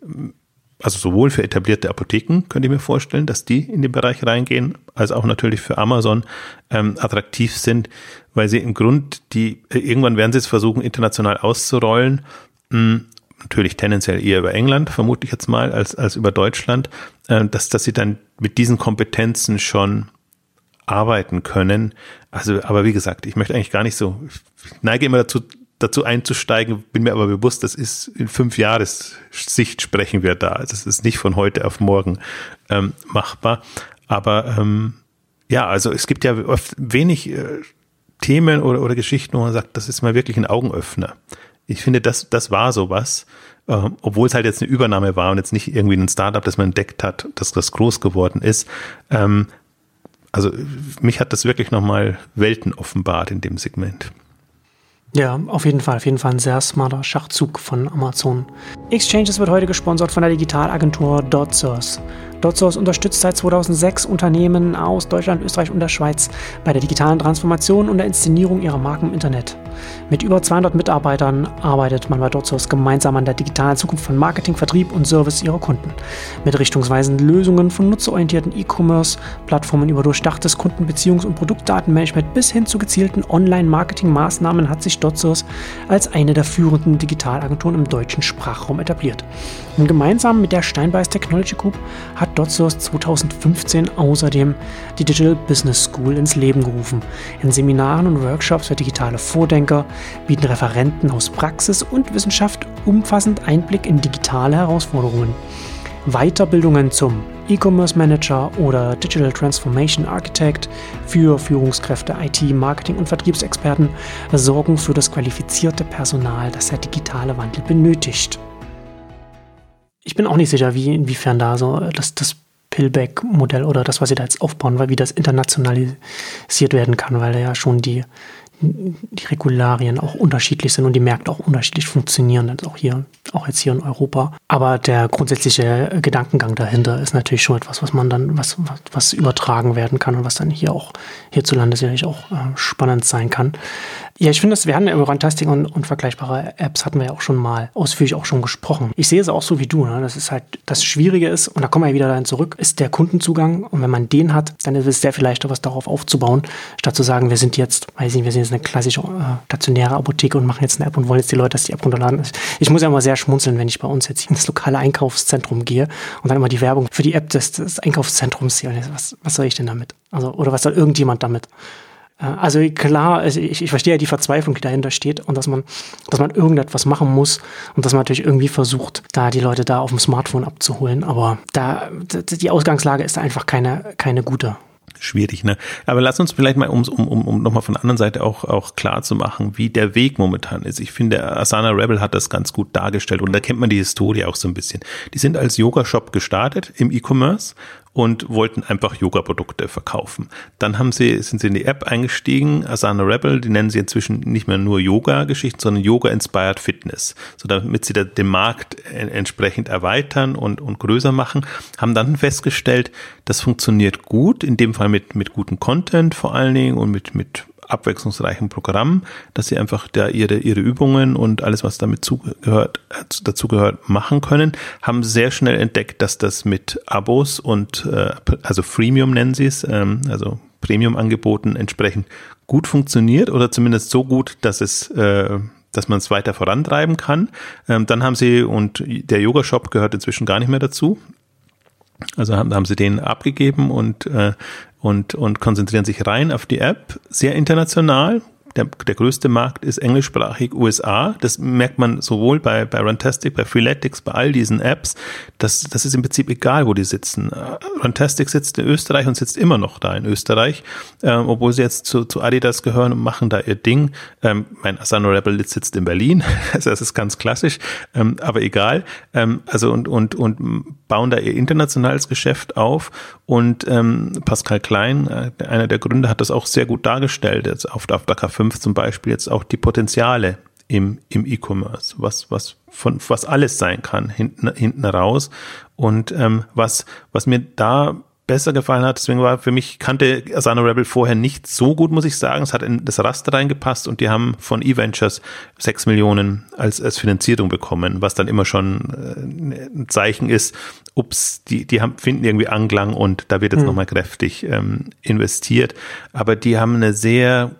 also sowohl für etablierte Apotheken könnte ich mir vorstellen, dass die in den Bereich reingehen, als auch natürlich für Amazon ähm, attraktiv sind, weil sie im Grund die irgendwann werden sie es versuchen international auszurollen. Mh, hm, natürlich tendenziell eher über England, vermute ich jetzt mal, als, als über Deutschland, äh, dass, dass sie dann mit diesen Kompetenzen schon arbeiten können. Also, aber wie gesagt, ich möchte eigentlich gar nicht so, ich neige immer dazu, dazu einzusteigen, bin mir aber bewusst, das ist in fünf Jahressicht sprechen wir da. Das ist nicht von heute auf morgen ähm, machbar. Aber ähm, ja, also es gibt ja oft wenig äh, Themen oder, oder Geschichten, wo man sagt, das ist mal wirklich ein Augenöffner. Ich finde, das, das war sowas, äh, obwohl es halt jetzt eine Übernahme war und jetzt nicht irgendwie ein Startup, das man entdeckt hat, dass das groß geworden ist. Ähm, also mich hat das wirklich nochmal Welten offenbart in dem Segment. Ja, auf jeden Fall. Auf jeden Fall ein sehr smarter Schachzug von Amazon. Exchanges wird heute gesponsert von der Digitalagentur DotSource. DotSource unterstützt seit 2006 Unternehmen aus Deutschland, Österreich und der Schweiz bei der digitalen Transformation und der Inszenierung ihrer Marken im Internet. Mit über 200 Mitarbeitern arbeitet man bei DotSource gemeinsam an der digitalen Zukunft von Marketing, Vertrieb und Service ihrer Kunden. Mit richtungsweisenden Lösungen von nutzerorientierten E-Commerce-Plattformen über durchdachtes Kundenbeziehungs- und Produktdatenmanagement bis hin zu gezielten Online-Marketing-Maßnahmen hat sich DotSource als eine der führenden Digitalagenturen im deutschen Sprachraum etabliert. Und gemeinsam mit der Steinbeiß Technology Group hat DotSource 2015 außerdem die Digital Business School ins Leben gerufen. In Seminaren und Workshops für digitale Vordenker bieten Referenten aus Praxis und Wissenschaft umfassend Einblick in digitale Herausforderungen. Weiterbildungen zum E-Commerce Manager oder Digital Transformation Architect für Führungskräfte, IT, Marketing und Vertriebsexperten sorgen für das qualifizierte Personal, das der digitale Wandel benötigt ich bin auch nicht sicher, wie, inwiefern da so das, das Pillback-Modell oder das, was sie da jetzt aufbauen, weil wie das internationalisiert werden kann, weil da ja schon die, die Regularien auch unterschiedlich sind und die Märkte auch unterschiedlich funktionieren, also auch hier, auch jetzt hier in Europa. Aber der grundsätzliche Gedankengang dahinter ist natürlich schon etwas, was man dann, was, was, was übertragen werden kann und was dann hier auch hierzulande sicherlich auch äh, spannend sein kann. Ja, ich finde, wir hatten ja über Runtastic und, und vergleichbare Apps hatten wir ja auch schon mal ausführlich auch schon gesprochen. Ich sehe es auch so wie du. Ne? Das ist halt das Schwierige ist, und da kommen wir wieder dahin zurück, ist der Kundenzugang. Und wenn man den hat, dann ist es sehr viel leichter, was darauf aufzubauen, statt zu sagen, wir sind jetzt, weiß ich nicht, wir sind jetzt eine klassische äh, stationäre Apotheke und machen jetzt eine App und wollen jetzt die Leute, dass die App runterladen. Ich muss ja immer sehr schmunzeln, wenn ich bei uns jetzt in das lokale Einkaufszentrum gehe und dann immer die Werbung für die App des, des Einkaufszentrums sehe. Was, was soll ich denn damit? Also, oder was soll irgendjemand damit? Äh, also klar, ich, ich verstehe ja die Verzweiflung, die dahinter steht und dass man, dass man irgendetwas machen muss und dass man natürlich irgendwie versucht, da die Leute da auf dem Smartphone abzuholen. Aber da die Ausgangslage ist einfach keine, keine gute schwierig, ne? Aber lass uns vielleicht mal, um, um, um, um nochmal von der anderen Seite auch, auch klar zu machen, wie der Weg momentan ist. Ich finde, Asana Rebel hat das ganz gut dargestellt und da kennt man die Historie auch so ein bisschen. Die sind als Yoga-Shop gestartet im E-Commerce und wollten einfach Yoga-Produkte verkaufen. Dann haben sie, sind sie in die App eingestiegen, Asana Rebel, die nennen sie inzwischen nicht mehr nur Yoga-Geschichten, sondern Yoga-Inspired Fitness. So damit sie den Markt entsprechend erweitern und, und größer machen, haben dann festgestellt, das funktioniert gut, in dem Fall mit, mit gutem Content vor allen Dingen und mit, mit abwechslungsreichen Programm, dass sie einfach da ihre, ihre Übungen und alles, was damit zugehört, dazu gehört, machen können, haben sehr schnell entdeckt, dass das mit Abos und äh, also Freemium nennen sie es, ähm, also Premium-Angeboten entsprechend gut funktioniert oder zumindest so gut, dass es äh, dass man es weiter vorantreiben kann. Ähm, dann haben sie, und der Yoga-Shop gehört inzwischen gar nicht mehr dazu, also haben, haben sie den abgegeben und äh, und, und konzentrieren sich rein auf die App, sehr international, der, der größte Markt ist englischsprachig USA. Das merkt man sowohl bei, bei Runtastic, bei Freeletics, bei all diesen Apps. Das, das ist im Prinzip egal, wo die sitzen. Runtastic sitzt in Österreich und sitzt immer noch da in Österreich, ähm, obwohl sie jetzt zu, zu Adidas gehören und machen da ihr Ding. Ähm, mein Asano Rebel sitzt in Berlin. also das ist ganz klassisch, ähm, aber egal. Ähm, also und, und, und bauen da ihr internationales Geschäft auf. Und ähm, Pascal Klein, äh, einer der Gründer, hat das auch sehr gut dargestellt, jetzt auf, auf der K5 zum Beispiel jetzt auch die Potenziale im, im E-Commerce, was, was von, was alles sein kann, hinten, hinten raus. Und ähm, was, was mir da besser gefallen hat. Deswegen war für mich, kannte Asana Rebel vorher nicht so gut, muss ich sagen. Es hat in das Raster reingepasst und die haben von E-Ventures sechs Millionen als, als Finanzierung bekommen, was dann immer schon äh, ein Zeichen ist, ups, die, die haben, finden irgendwie Anklang und da wird jetzt mhm. nochmal kräftig ähm, investiert. Aber die haben eine sehr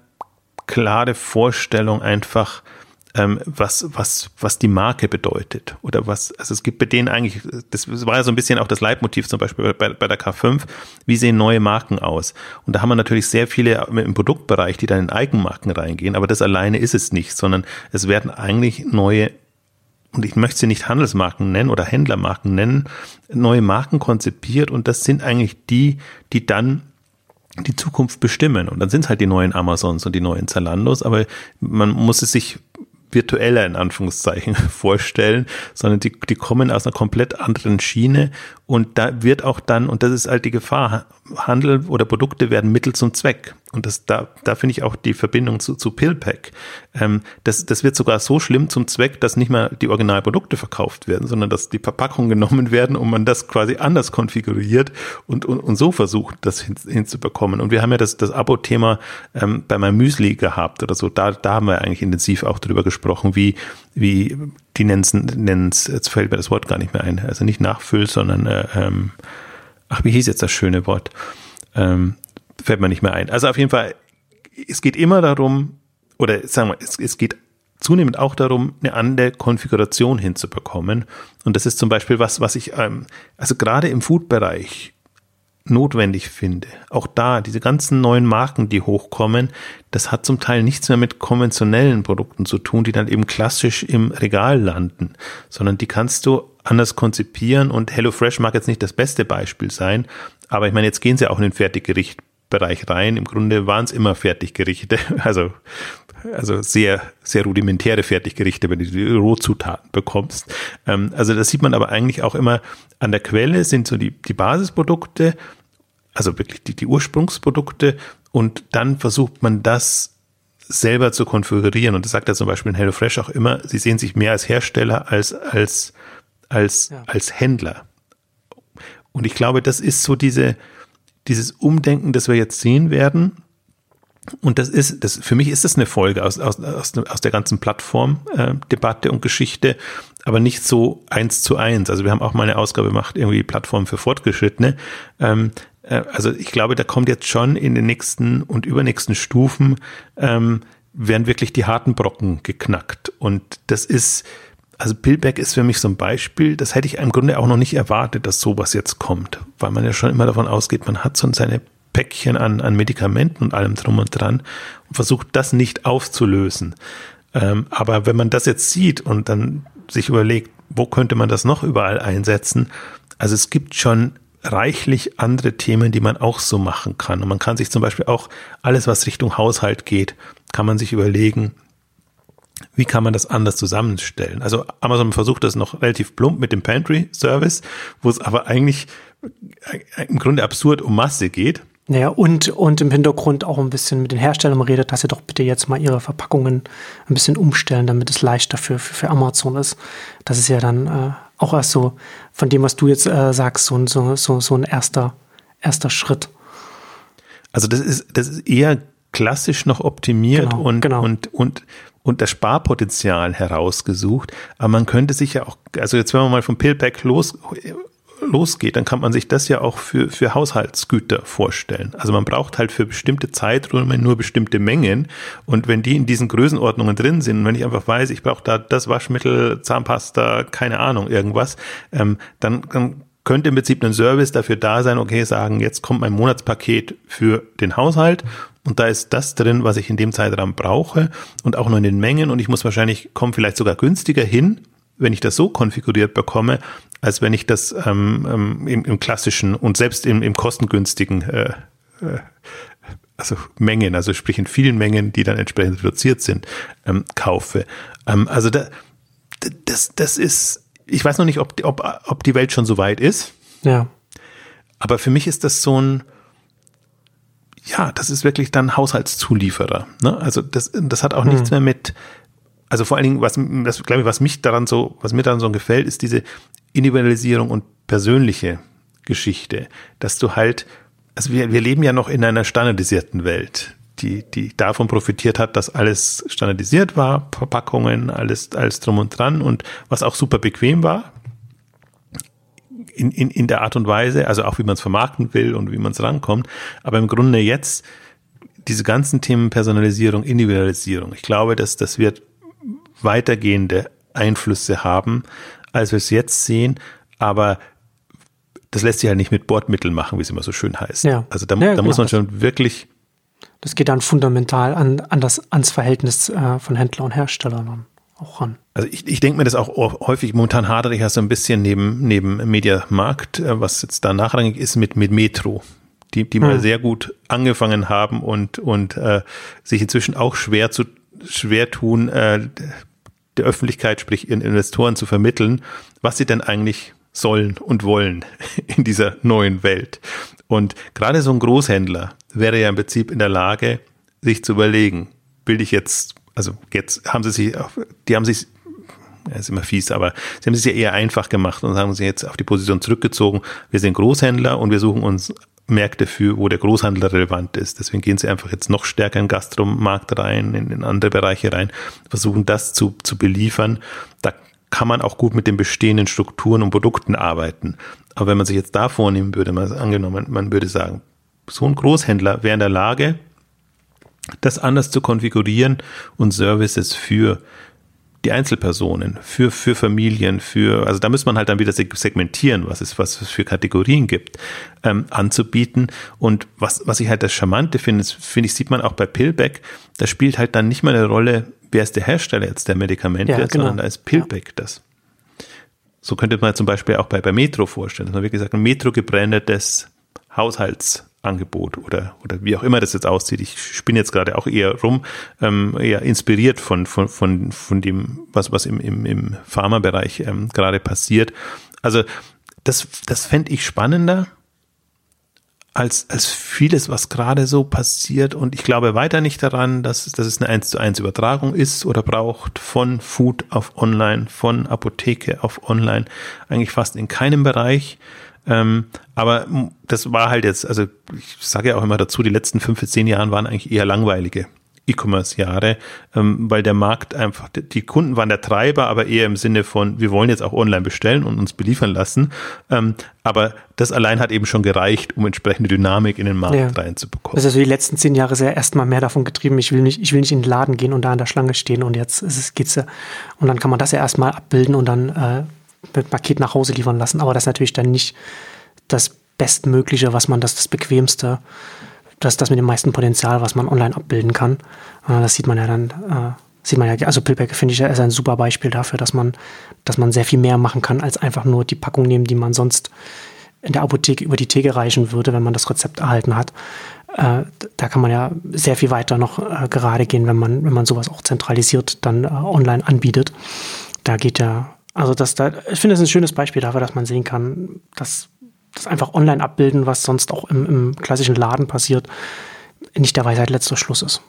klare Vorstellung einfach, ähm, was, was, was die Marke bedeutet. Oder was, also es gibt bei denen eigentlich, das war ja so ein bisschen auch das Leitmotiv zum Beispiel bei, bei der K5, wie sehen neue Marken aus? Und da haben wir natürlich sehr viele im Produktbereich, die dann in Eigenmarken reingehen, aber das alleine ist es nicht, sondern es werden eigentlich neue und ich möchte sie nicht Handelsmarken nennen oder Händlermarken nennen, neue Marken konzipiert und das sind eigentlich die, die dann die Zukunft bestimmen. Und dann sind es halt die neuen Amazons und die neuen Zalandos, aber man muss es sich virtueller in Anführungszeichen vorstellen, sondern die, die kommen aus einer komplett anderen Schiene und da wird auch dann, und das ist halt die Gefahr, Handel oder Produkte werden Mittel zum Zweck. Und das, da, da finde ich auch die Verbindung zu, zu Pillpack. Ähm, das, das wird sogar so schlimm zum Zweck, dass nicht mehr die Originalprodukte verkauft werden, sondern dass die Verpackungen genommen werden und man das quasi anders konfiguriert und, und, und so versucht, das hin, hinzubekommen. Und wir haben ja das, das Abo-Thema ähm, bei meinem Müsli gehabt oder so. Da, da haben wir eigentlich intensiv auch drüber gesprochen, wie, wie die nennen es, jetzt fällt mir das Wort gar nicht mehr ein, also nicht Nachfüll, sondern äh, ähm, ach, wie hieß jetzt das schöne Wort? Ähm, fällt mir nicht mehr ein. Also auf jeden Fall, es geht immer darum, oder sagen wir, es, es geht zunehmend auch darum, eine andere Konfiguration hinzubekommen. Und das ist zum Beispiel was, was ich, ähm, also gerade im Food-Bereich notwendig finde. Auch da, diese ganzen neuen Marken, die hochkommen, das hat zum Teil nichts mehr mit konventionellen Produkten zu tun, die dann eben klassisch im Regal landen, sondern die kannst du anders konzipieren und HelloFresh mag jetzt nicht das beste Beispiel sein, aber ich meine, jetzt gehen sie auch in den Fertiggerichtbereich rein. Im Grunde waren es immer Fertiggerichte, also also sehr, sehr rudimentäre Fertiggerichte, wenn du die Rohzutaten bekommst. Ähm, also das sieht man aber eigentlich auch immer an der Quelle sind so die, die Basisprodukte, also wirklich die, die Ursprungsprodukte und dann versucht man das selber zu konfigurieren. Und das sagt er zum Beispiel in HelloFresh auch immer, sie sehen sich mehr als Hersteller als, als, als, ja. als Händler. Und ich glaube, das ist so diese, dieses Umdenken, das wir jetzt sehen werden. Und das ist, das, für mich ist das eine Folge aus, aus, aus, aus der ganzen Plattform-Debatte äh, und Geschichte, aber nicht so eins zu eins. Also wir haben auch mal eine Ausgabe gemacht, irgendwie Plattform für Fortgeschrittene. Ähm, äh, also ich glaube, da kommt jetzt schon in den nächsten und übernächsten Stufen, ähm, werden wirklich die harten Brocken geknackt. Und das ist, also Pillback ist für mich so ein Beispiel, das hätte ich im Grunde auch noch nicht erwartet, dass sowas jetzt kommt, weil man ja schon immer davon ausgeht, man hat so seine Päckchen an, an Medikamenten und allem drum und dran und versucht das nicht aufzulösen. Ähm, aber wenn man das jetzt sieht und dann sich überlegt, wo könnte man das noch überall einsetzen, also es gibt schon reichlich andere Themen, die man auch so machen kann. Und man kann sich zum Beispiel auch alles, was Richtung Haushalt geht, kann man sich überlegen, wie kann man das anders zusammenstellen? Also Amazon versucht das noch relativ plump mit dem Pantry Service, wo es aber eigentlich im Grunde absurd um Masse geht. Naja, und, und im Hintergrund auch ein bisschen mit den Herstellern redet, dass sie doch bitte jetzt mal ihre Verpackungen ein bisschen umstellen, damit es leichter für, für, für Amazon ist. Das ist ja dann äh, auch erst so, von dem, was du jetzt äh, sagst, so, so, so, so ein erster, erster Schritt. Also das ist, das ist eher klassisch noch optimiert genau, und, genau. und, und, und das Sparpotenzial herausgesucht. Aber man könnte sich ja auch, also jetzt wenn man mal vom Pillpack los, losgeht, dann kann man sich das ja auch für, für Haushaltsgüter vorstellen. Also man braucht halt für bestimmte Zeiträume nur bestimmte Mengen. Und wenn die in diesen Größenordnungen drin sind, wenn ich einfach weiß, ich brauche da das Waschmittel, Zahnpasta, keine Ahnung, irgendwas, ähm, dann, dann könnte im Prinzip ein Service dafür da sein, okay, sagen, jetzt kommt mein Monatspaket für den Haushalt und da ist das drin, was ich in dem Zeitraum brauche und auch nur in den Mengen und ich muss wahrscheinlich, kommen vielleicht sogar günstiger hin, wenn ich das so konfiguriert bekomme, als wenn ich das ähm, ähm, im, im, klassischen und selbst im, im kostengünstigen äh, äh, also Mengen, also sprich in vielen Mengen, die dann entsprechend reduziert sind, ähm, kaufe. Ähm, also da, das, das ist, ich weiß noch nicht, ob, ob, ob die Welt schon so weit ist. Ja. Aber für mich ist das so ein, ja, das ist wirklich dann Haushaltszulieferer. Ne? Also das, das hat auch hm. nichts mehr mit, also vor allen Dingen, was, das, glaube ich, was mich daran so, was mir daran so gefällt, ist diese Individualisierung und persönliche Geschichte, dass du halt, also wir, wir leben ja noch in einer standardisierten Welt, die, die davon profitiert hat, dass alles standardisiert war, Verpackungen, alles, alles drum und dran und was auch super bequem war. In, in, in der Art und Weise, also auch wie man es vermarkten will und wie man es rankommt. Aber im Grunde jetzt diese ganzen Themen Personalisierung, Individualisierung. Ich glaube, dass das wird weitergehende Einflüsse haben, als wir es jetzt sehen. Aber das lässt sich halt nicht mit Bordmitteln machen, wie es immer so schön heißt. Ja. Also da, ja, da muss man schon wirklich. Das geht dann fundamental an, an das, ans Verhältnis äh, von Händler und Herstellern dann auch ran. Also ich, ich denke mir das auch häufig, momentan hadere ich ja so ein bisschen neben, neben Mediamarkt, äh, was jetzt da nachrangig ist mit, mit Metro. Die, die hm. mal sehr gut angefangen haben und, und äh, sich inzwischen auch schwer zu schwer tun, äh, der Öffentlichkeit, sprich ihren Investoren zu vermitteln, was sie denn eigentlich sollen und wollen in dieser neuen Welt. Und gerade so ein Großhändler wäre ja im Prinzip in der Lage, sich zu überlegen, will ich jetzt, also jetzt haben sie sich, die haben sich, ja, ist immer fies, aber sie haben es ja eher einfach gemacht und haben sich jetzt auf die Position zurückgezogen. Wir sind Großhändler und wir suchen uns Märkte für, wo der Großhandel relevant ist. Deswegen gehen sie einfach jetzt noch stärker in den Gastromarkt rein, in, in andere Bereiche rein, versuchen das zu, zu beliefern. Da kann man auch gut mit den bestehenden Strukturen und Produkten arbeiten. Aber wenn man sich jetzt da vornehmen würde, mal angenommen, man würde sagen, so ein Großhändler wäre in der Lage, das anders zu konfigurieren und Services für die Einzelpersonen, für, für Familien, für, also da muss man halt dann wieder segmentieren, was es, was es für Kategorien gibt, ähm, anzubieten. Und was, was ich halt das Charmante finde, finde ich, sieht man auch bei Pillback, da spielt halt dann nicht mal eine Rolle, wer ist der Hersteller jetzt der Medikamente, ja, genau. sondern da ist Pillback ja. das. So könnte man zum Beispiel auch bei, bei Metro vorstellen, dass man wirklich sagt, ein Metro gebrandetes Haushaltsangebot oder, oder wie auch immer das jetzt aussieht. Ich spinne jetzt gerade auch eher rum, ähm, eher inspiriert von, von, von, von dem, was, was im, im, im Pharmabereich ähm, gerade passiert. Also das, das fände ich spannender als, als vieles, was gerade so passiert. Und ich glaube weiter nicht daran, dass, dass es eine 1 zu 1 Übertragung ist oder braucht von Food auf Online, von Apotheke auf Online, eigentlich fast in keinem Bereich. Ähm, aber das war halt jetzt, also ich sage ja auch immer dazu, die letzten fünf bis zehn Jahren waren eigentlich eher langweilige. E-Commerce-Jahre, ähm, weil der Markt einfach, die Kunden waren der Treiber, aber eher im Sinne von, wir wollen jetzt auch online bestellen und uns beliefern lassen. Ähm, aber das allein hat eben schon gereicht, um entsprechende Dynamik in den Markt ja. reinzubekommen. Ist also die letzten zehn Jahre sehr erstmal mehr davon getrieben, ich will nicht, ich will nicht in den Laden gehen und da an der Schlange stehen und jetzt ist es, geht's ja. Und dann kann man das ja erstmal abbilden und dann äh, mit Paket nach Hause liefern lassen. Aber das ist natürlich dann nicht das Bestmögliche, was man das, das Bequemste das das mit dem meisten Potenzial, was man online abbilden kann. Äh, das sieht man ja dann, äh, sieht man ja, also Pillback finde ich ja ist ein super Beispiel dafür, dass man, dass man sehr viel mehr machen kann, als einfach nur die Packung nehmen, die man sonst in der Apotheke über die Theke reichen würde, wenn man das Rezept erhalten hat. Äh, da kann man ja sehr viel weiter noch äh, gerade gehen, wenn man, wenn man sowas auch zentralisiert dann äh, online anbietet. Da geht ja, also das da, ich finde es ein schönes Beispiel dafür, dass man sehen kann, dass das einfach online abbilden, was sonst auch im, im klassischen Laden passiert, nicht der Weisheit letzter Schluss ist.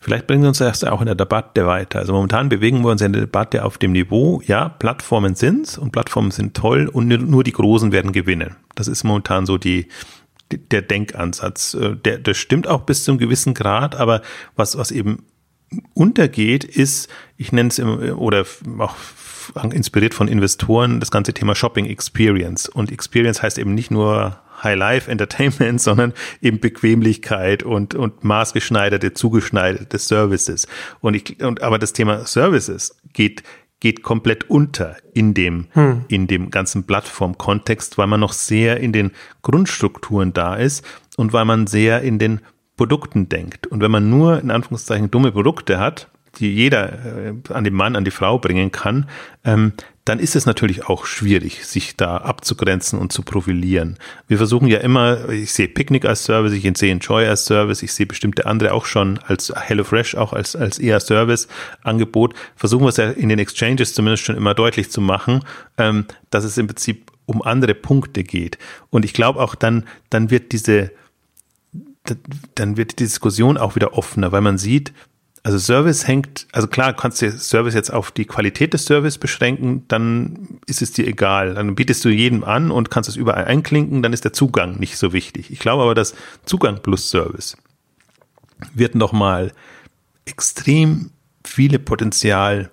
Vielleicht bringen wir uns das auch in der Debatte weiter. Also momentan bewegen wir uns in der Debatte auf dem Niveau, ja, Plattformen sind's und Plattformen sind toll und nur die Großen werden gewinnen. Das ist momentan so die, der Denkansatz. Äh, der, der stimmt auch bis zu einem gewissen Grad, aber was, was eben untergeht, ist, ich nenne es oder auch inspiriert von Investoren, das ganze Thema Shopping Experience. Und Experience heißt eben nicht nur High-Life Entertainment, sondern eben Bequemlichkeit und, und maßgeschneiderte, zugeschneiderte Services. Und ich, und, aber das Thema Services geht, geht komplett unter in dem, hm. in dem ganzen Plattform-Kontext, weil man noch sehr in den Grundstrukturen da ist und weil man sehr in den Produkten denkt. Und wenn man nur in Anführungszeichen dumme Produkte hat, die jeder äh, an den Mann, an die Frau bringen kann, ähm, dann ist es natürlich auch schwierig, sich da abzugrenzen und zu profilieren. Wir versuchen ja immer, ich sehe Picnic als Service, ich sehe Enjoy als Service, ich sehe bestimmte andere auch schon als HelloFresh auch als, als eher Service-Angebot. Versuchen wir es ja in den Exchanges zumindest schon immer deutlich zu machen, ähm, dass es im Prinzip um andere Punkte geht. Und ich glaube auch dann, dann wird diese, dann wird die Diskussion auch wieder offener, weil man sieht, Also Service hängt, also klar, kannst du Service jetzt auf die Qualität des Service beschränken, dann ist es dir egal. Dann bietest du jedem an und kannst es überall einklinken, dann ist der Zugang nicht so wichtig. Ich glaube aber, dass Zugang plus Service wird nochmal extrem viele Potenzial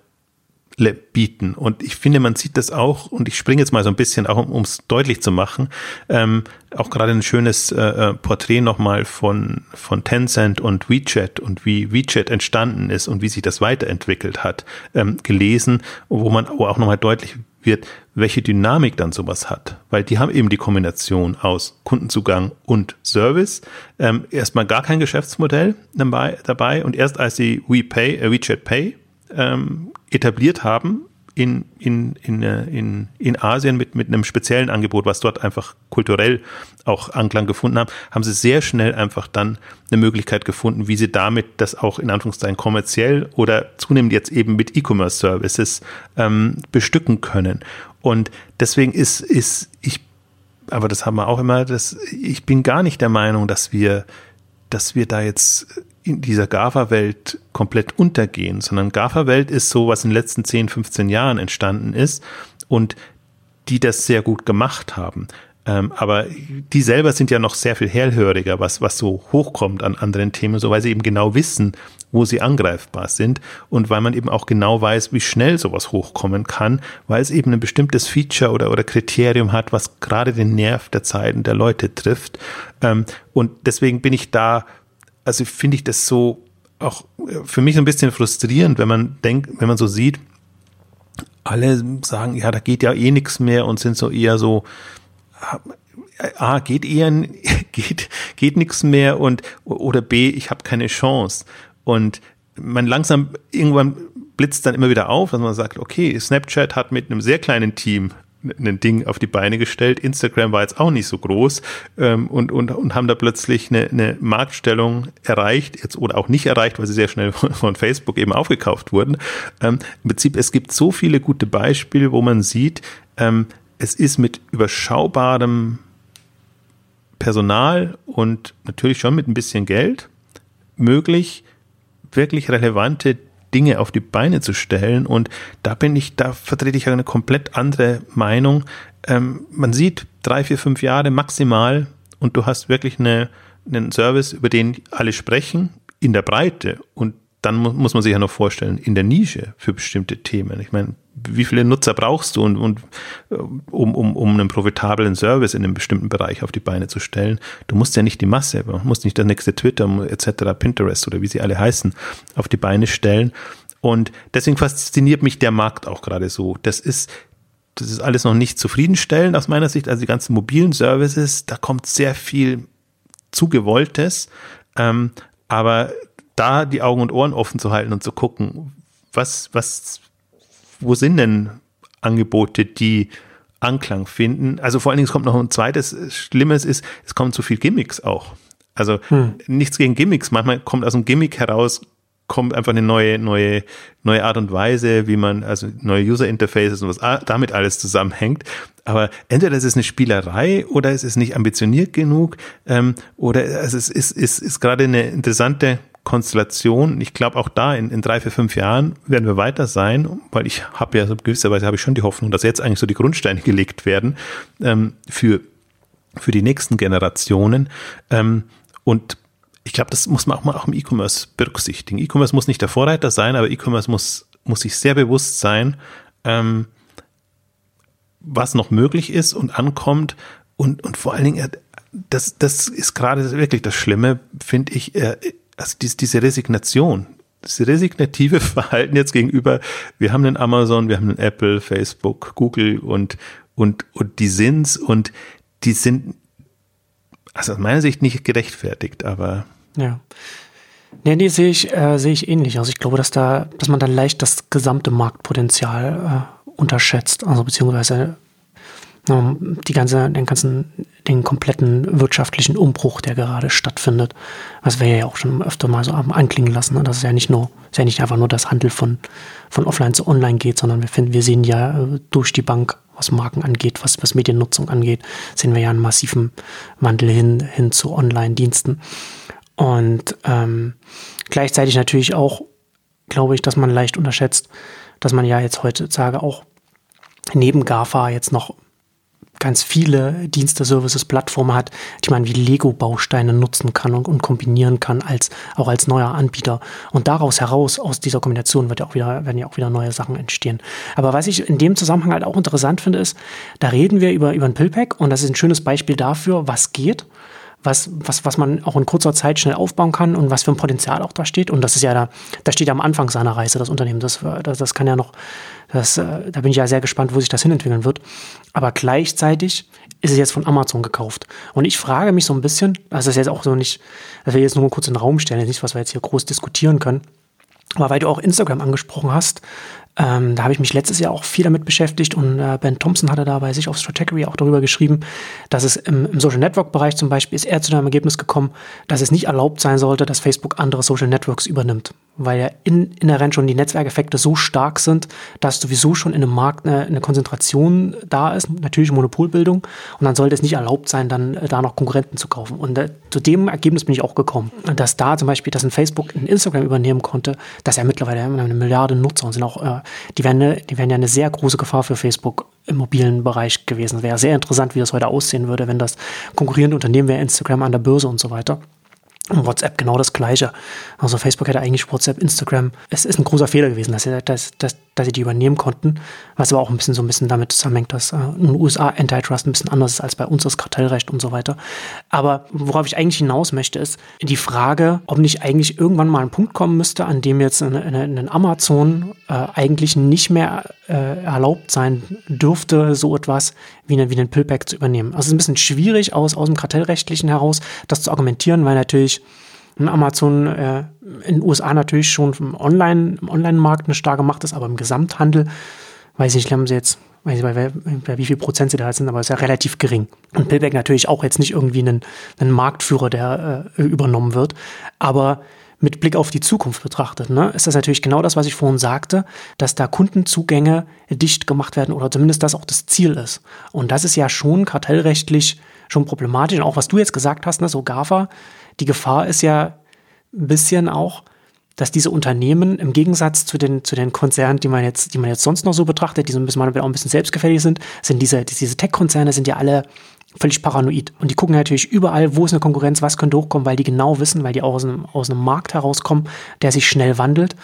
bieten. Und ich finde, man sieht das auch, und ich springe jetzt mal so ein bisschen, auch um es deutlich zu machen, ähm, auch gerade ein schönes äh, äh, Porträt nochmal von, von Tencent und WeChat und wie WeChat entstanden ist und wie sich das weiterentwickelt hat, ähm, gelesen, wo man auch nochmal deutlich wird, welche Dynamik dann sowas hat. Weil die haben eben die Kombination aus Kundenzugang und Service. Ähm, erstmal gar kein Geschäftsmodell dabei, dabei und erst als sie WePay, äh, WeChat Pay ähm, etabliert haben in, in, in, äh, in, in Asien mit, mit einem speziellen Angebot, was dort einfach kulturell auch Anklang gefunden haben, haben sie sehr schnell einfach dann eine Möglichkeit gefunden, wie sie damit das auch in Anführungszeichen kommerziell oder zunehmend jetzt eben mit E-Commerce-Services ähm, bestücken können. Und deswegen ist, ist ich, aber das haben wir auch immer, dass ich bin gar nicht der Meinung, dass wir, dass wir da jetzt in dieser GAFA-Welt komplett untergehen, sondern GAFA-Welt ist so, was in den letzten 10, 15 Jahren entstanden ist und die das sehr gut gemacht haben. Ähm, aber die selber sind ja noch sehr viel hellhöriger, was, was so hochkommt an anderen Themen, so weil sie eben genau wissen, wo sie angreifbar sind und weil man eben auch genau weiß, wie schnell sowas hochkommen kann, weil es eben ein bestimmtes Feature oder, oder Kriterium hat, was gerade den Nerv der Zeiten der Leute trifft. Ähm, und deswegen bin ich da also finde ich das so auch äh, für mich ein bisschen frustrierend, wenn man denkt, wenn man so sieht, alle sagen, ja, da geht ja eh nichts mehr und sind so eher so, A, geht eher, geht, geht nichts mehr und, oder B, ich habe keine Chance. Und man langsam irgendwann blitzt dann immer wieder auf, dass man sagt, okay, Snapchat hat mit einem sehr kleinen Team ein Ding auf die Beine gestellt. Instagram war jetzt auch nicht so groß ähm, und, und, und haben da plötzlich eine, eine Marktstellung erreicht, jetzt oder auch nicht erreicht, weil sie sehr schnell von, von Facebook eben aufgekauft wurden. Ähm, Im Prinzip, es gibt so viele gute Beispiele, wo man sieht, ähm, es ist mit überschaubarem Personal und natürlich schon mit ein bisschen Geld möglich, wirklich relevante Dinge auf die Beine zu stellen. Und da bin ich, da vertrete ich eine komplett andere Meinung. Ähm, man sieht drei, vier, fünf Jahre maximal und du hast wirklich eine, einen Service, über den alle sprechen, in der Breite. Und dann muss man sich ja noch vorstellen, in der Nische für bestimmte Themen. Ich meine, wie viele Nutzer brauchst du und, und um, um, um einen profitablen Service in einem bestimmten Bereich auf die Beine zu stellen? Du musst ja nicht die Masse, du musst nicht das nächste Twitter etc., Pinterest oder wie sie alle heißen, auf die Beine stellen. Und deswegen fasziniert mich der Markt auch gerade so. Das ist, das ist alles noch nicht zufriedenstellend aus meiner Sicht. Also die ganzen mobilen Services, da kommt sehr viel zugewolltes. Ähm, aber da die Augen und Ohren offen zu halten und zu gucken, was, was, wo sind denn Angebote, die Anklang finden? Also vor allen Dingen, es kommt noch ein zweites Schlimmes ist, es kommen zu viel Gimmicks auch. Also hm. nichts gegen Gimmicks. Manchmal kommt aus dem Gimmick heraus, kommt einfach eine neue, neue, neue Art und Weise, wie man, also neue User Interfaces und was damit alles zusammenhängt. Aber entweder ist es eine Spielerei oder es ist nicht ambitioniert genug, ähm, oder also es ist, ist, ist gerade eine interessante Konstellation. Ich glaube, auch da in, in drei, vier, fünf Jahren werden wir weiter sein, weil ich habe ja so gewisserweise habe ich schon die Hoffnung, dass jetzt eigentlich so die Grundsteine gelegt werden ähm, für, für die nächsten Generationen. Ähm, und ich glaube, das muss man auch mal auch im E-Commerce berücksichtigen. E-Commerce muss nicht der Vorreiter sein, aber E-Commerce muss, muss sich sehr bewusst sein, ähm, was noch möglich ist und ankommt. Und, und vor allen Dingen, das, das ist gerade wirklich das Schlimme, finde ich, also diese, Resignation, das resignative Verhalten jetzt gegenüber, wir haben einen Amazon, wir haben einen Apple, Facebook, Google und, und, und die sind's und die sind, also aus meiner Sicht nicht gerechtfertigt, aber. Ja. Nee, nee, sehe ich, äh, sehe ich ähnlich. Also ich glaube, dass da, dass man da leicht das gesamte Marktpotenzial äh, unterschätzt, also beziehungsweise die ganze, den ganzen, den kompletten wirtschaftlichen Umbruch, der gerade stattfindet. Was wir ja auch schon öfter mal so anklingen lassen, ne? dass es ja nicht nur, es ja nicht einfach nur das Handel von, von offline zu online geht, sondern wir finden, wir sehen ja äh, durch die Bank, was Marken angeht, was, was Mediennutzung angeht, sehen wir ja einen massiven Wandel hin, hin zu Online-Diensten. Und ähm, gleichzeitig natürlich auch glaube ich, dass man leicht unterschätzt, dass man ja jetzt heutzutage auch neben GAFA jetzt noch ganz viele Dienste, Services, Plattformen hat, die man wie Lego-Bausteine nutzen kann und, und, kombinieren kann, als, auch als neuer Anbieter. Und daraus heraus, aus dieser Kombination wird ja auch wieder, werden ja auch wieder neue Sachen entstehen. Aber was ich in dem Zusammenhang halt auch interessant finde, ist, da reden wir über, über ein Pillpack und das ist ein schönes Beispiel dafür, was geht was, was, was man auch in kurzer Zeit schnell aufbauen kann und was für ein Potenzial auch da steht. Und das ist ja da, da steht ja am Anfang seiner Reise, das Unternehmen. Das, das, das kann ja noch, das, äh, da bin ich ja sehr gespannt, wo sich das hinentwickeln wird. Aber gleichzeitig ist es jetzt von Amazon gekauft. Und ich frage mich so ein bisschen, also das ist jetzt auch so nicht, das will ich jetzt nur kurz in den Raum stellen, nicht, was wir jetzt hier groß diskutieren können. Aber weil du auch Instagram angesprochen hast, ähm, da habe ich mich letztes Jahr auch viel damit beschäftigt und äh, Ben Thompson hatte da bei sich auf Strategy auch darüber geschrieben, dass es im, im Social Network Bereich zum Beispiel ist er zu dem Ergebnis gekommen, dass es nicht erlaubt sein sollte, dass Facebook andere Social Networks übernimmt, weil ja in, inhärent schon die Netzwerkeffekte so stark sind, dass sowieso schon in einem Markt eine, eine Konzentration da ist, natürlich Monopolbildung und dann sollte es nicht erlaubt sein, dann äh, da noch Konkurrenten zu kaufen. Und äh, zu dem Ergebnis bin ich auch gekommen, dass da zum Beispiel, dass ein Facebook in Instagram übernehmen konnte, dass er mittlerweile eine Milliarde Nutzer und sind auch äh, die wären, die wären ja eine sehr große Gefahr für Facebook im mobilen Bereich gewesen. Wäre sehr interessant, wie das heute aussehen würde, wenn das konkurrierende Unternehmen wäre, Instagram an der Börse und so weiter. WhatsApp genau das Gleiche. Also Facebook hätte eigentlich WhatsApp, Instagram. Es ist ein großer Fehler gewesen, dass sie, dass, dass, dass sie die übernehmen konnten. Was aber auch ein bisschen so ein bisschen damit zusammenhängt, dass äh, in den USA Antitrust ein bisschen anders ist als bei uns das Kartellrecht und so weiter. Aber worauf ich eigentlich hinaus möchte, ist die Frage, ob nicht eigentlich irgendwann mal ein Punkt kommen müsste, an dem jetzt in, in, in Amazon äh, eigentlich nicht mehr äh, erlaubt sein dürfte, so etwas wie, eine, wie einen Pillpack zu übernehmen. Also es ist ein bisschen schwierig aus, aus dem Kartellrechtlichen heraus, das zu argumentieren, weil natürlich Amazon äh, in den USA natürlich schon im Online, im Online-Markt eine starke Macht ist, aber im Gesamthandel, weiß ich nicht, haben sie jetzt, weiß ich nicht, bei, wie viel Prozent sie da sind, aber ist ja relativ gering. Und Pillback natürlich auch jetzt nicht irgendwie ein, ein Marktführer, der äh, übernommen wird, aber mit Blick auf die Zukunft betrachtet, ne, ist das natürlich genau das, was ich vorhin sagte, dass da Kundenzugänge dicht gemacht werden oder zumindest das auch das Ziel ist. Und das ist ja schon kartellrechtlich schon problematisch. Und auch was du jetzt gesagt hast, ne, so GAFA, die Gefahr ist ja ein bisschen auch, dass diese Unternehmen im Gegensatz zu den, zu den Konzernen, die man jetzt, die man jetzt sonst noch so betrachtet, die so ein bisschen, auch ein bisschen selbstgefällig sind, sind diese, diese Tech-Konzerne sind ja alle völlig paranoid. Und die gucken natürlich überall, wo ist eine Konkurrenz, was könnte hochkommen, weil die genau wissen, weil die aus einem, aus einem Markt herauskommen, der sich schnell wandelt.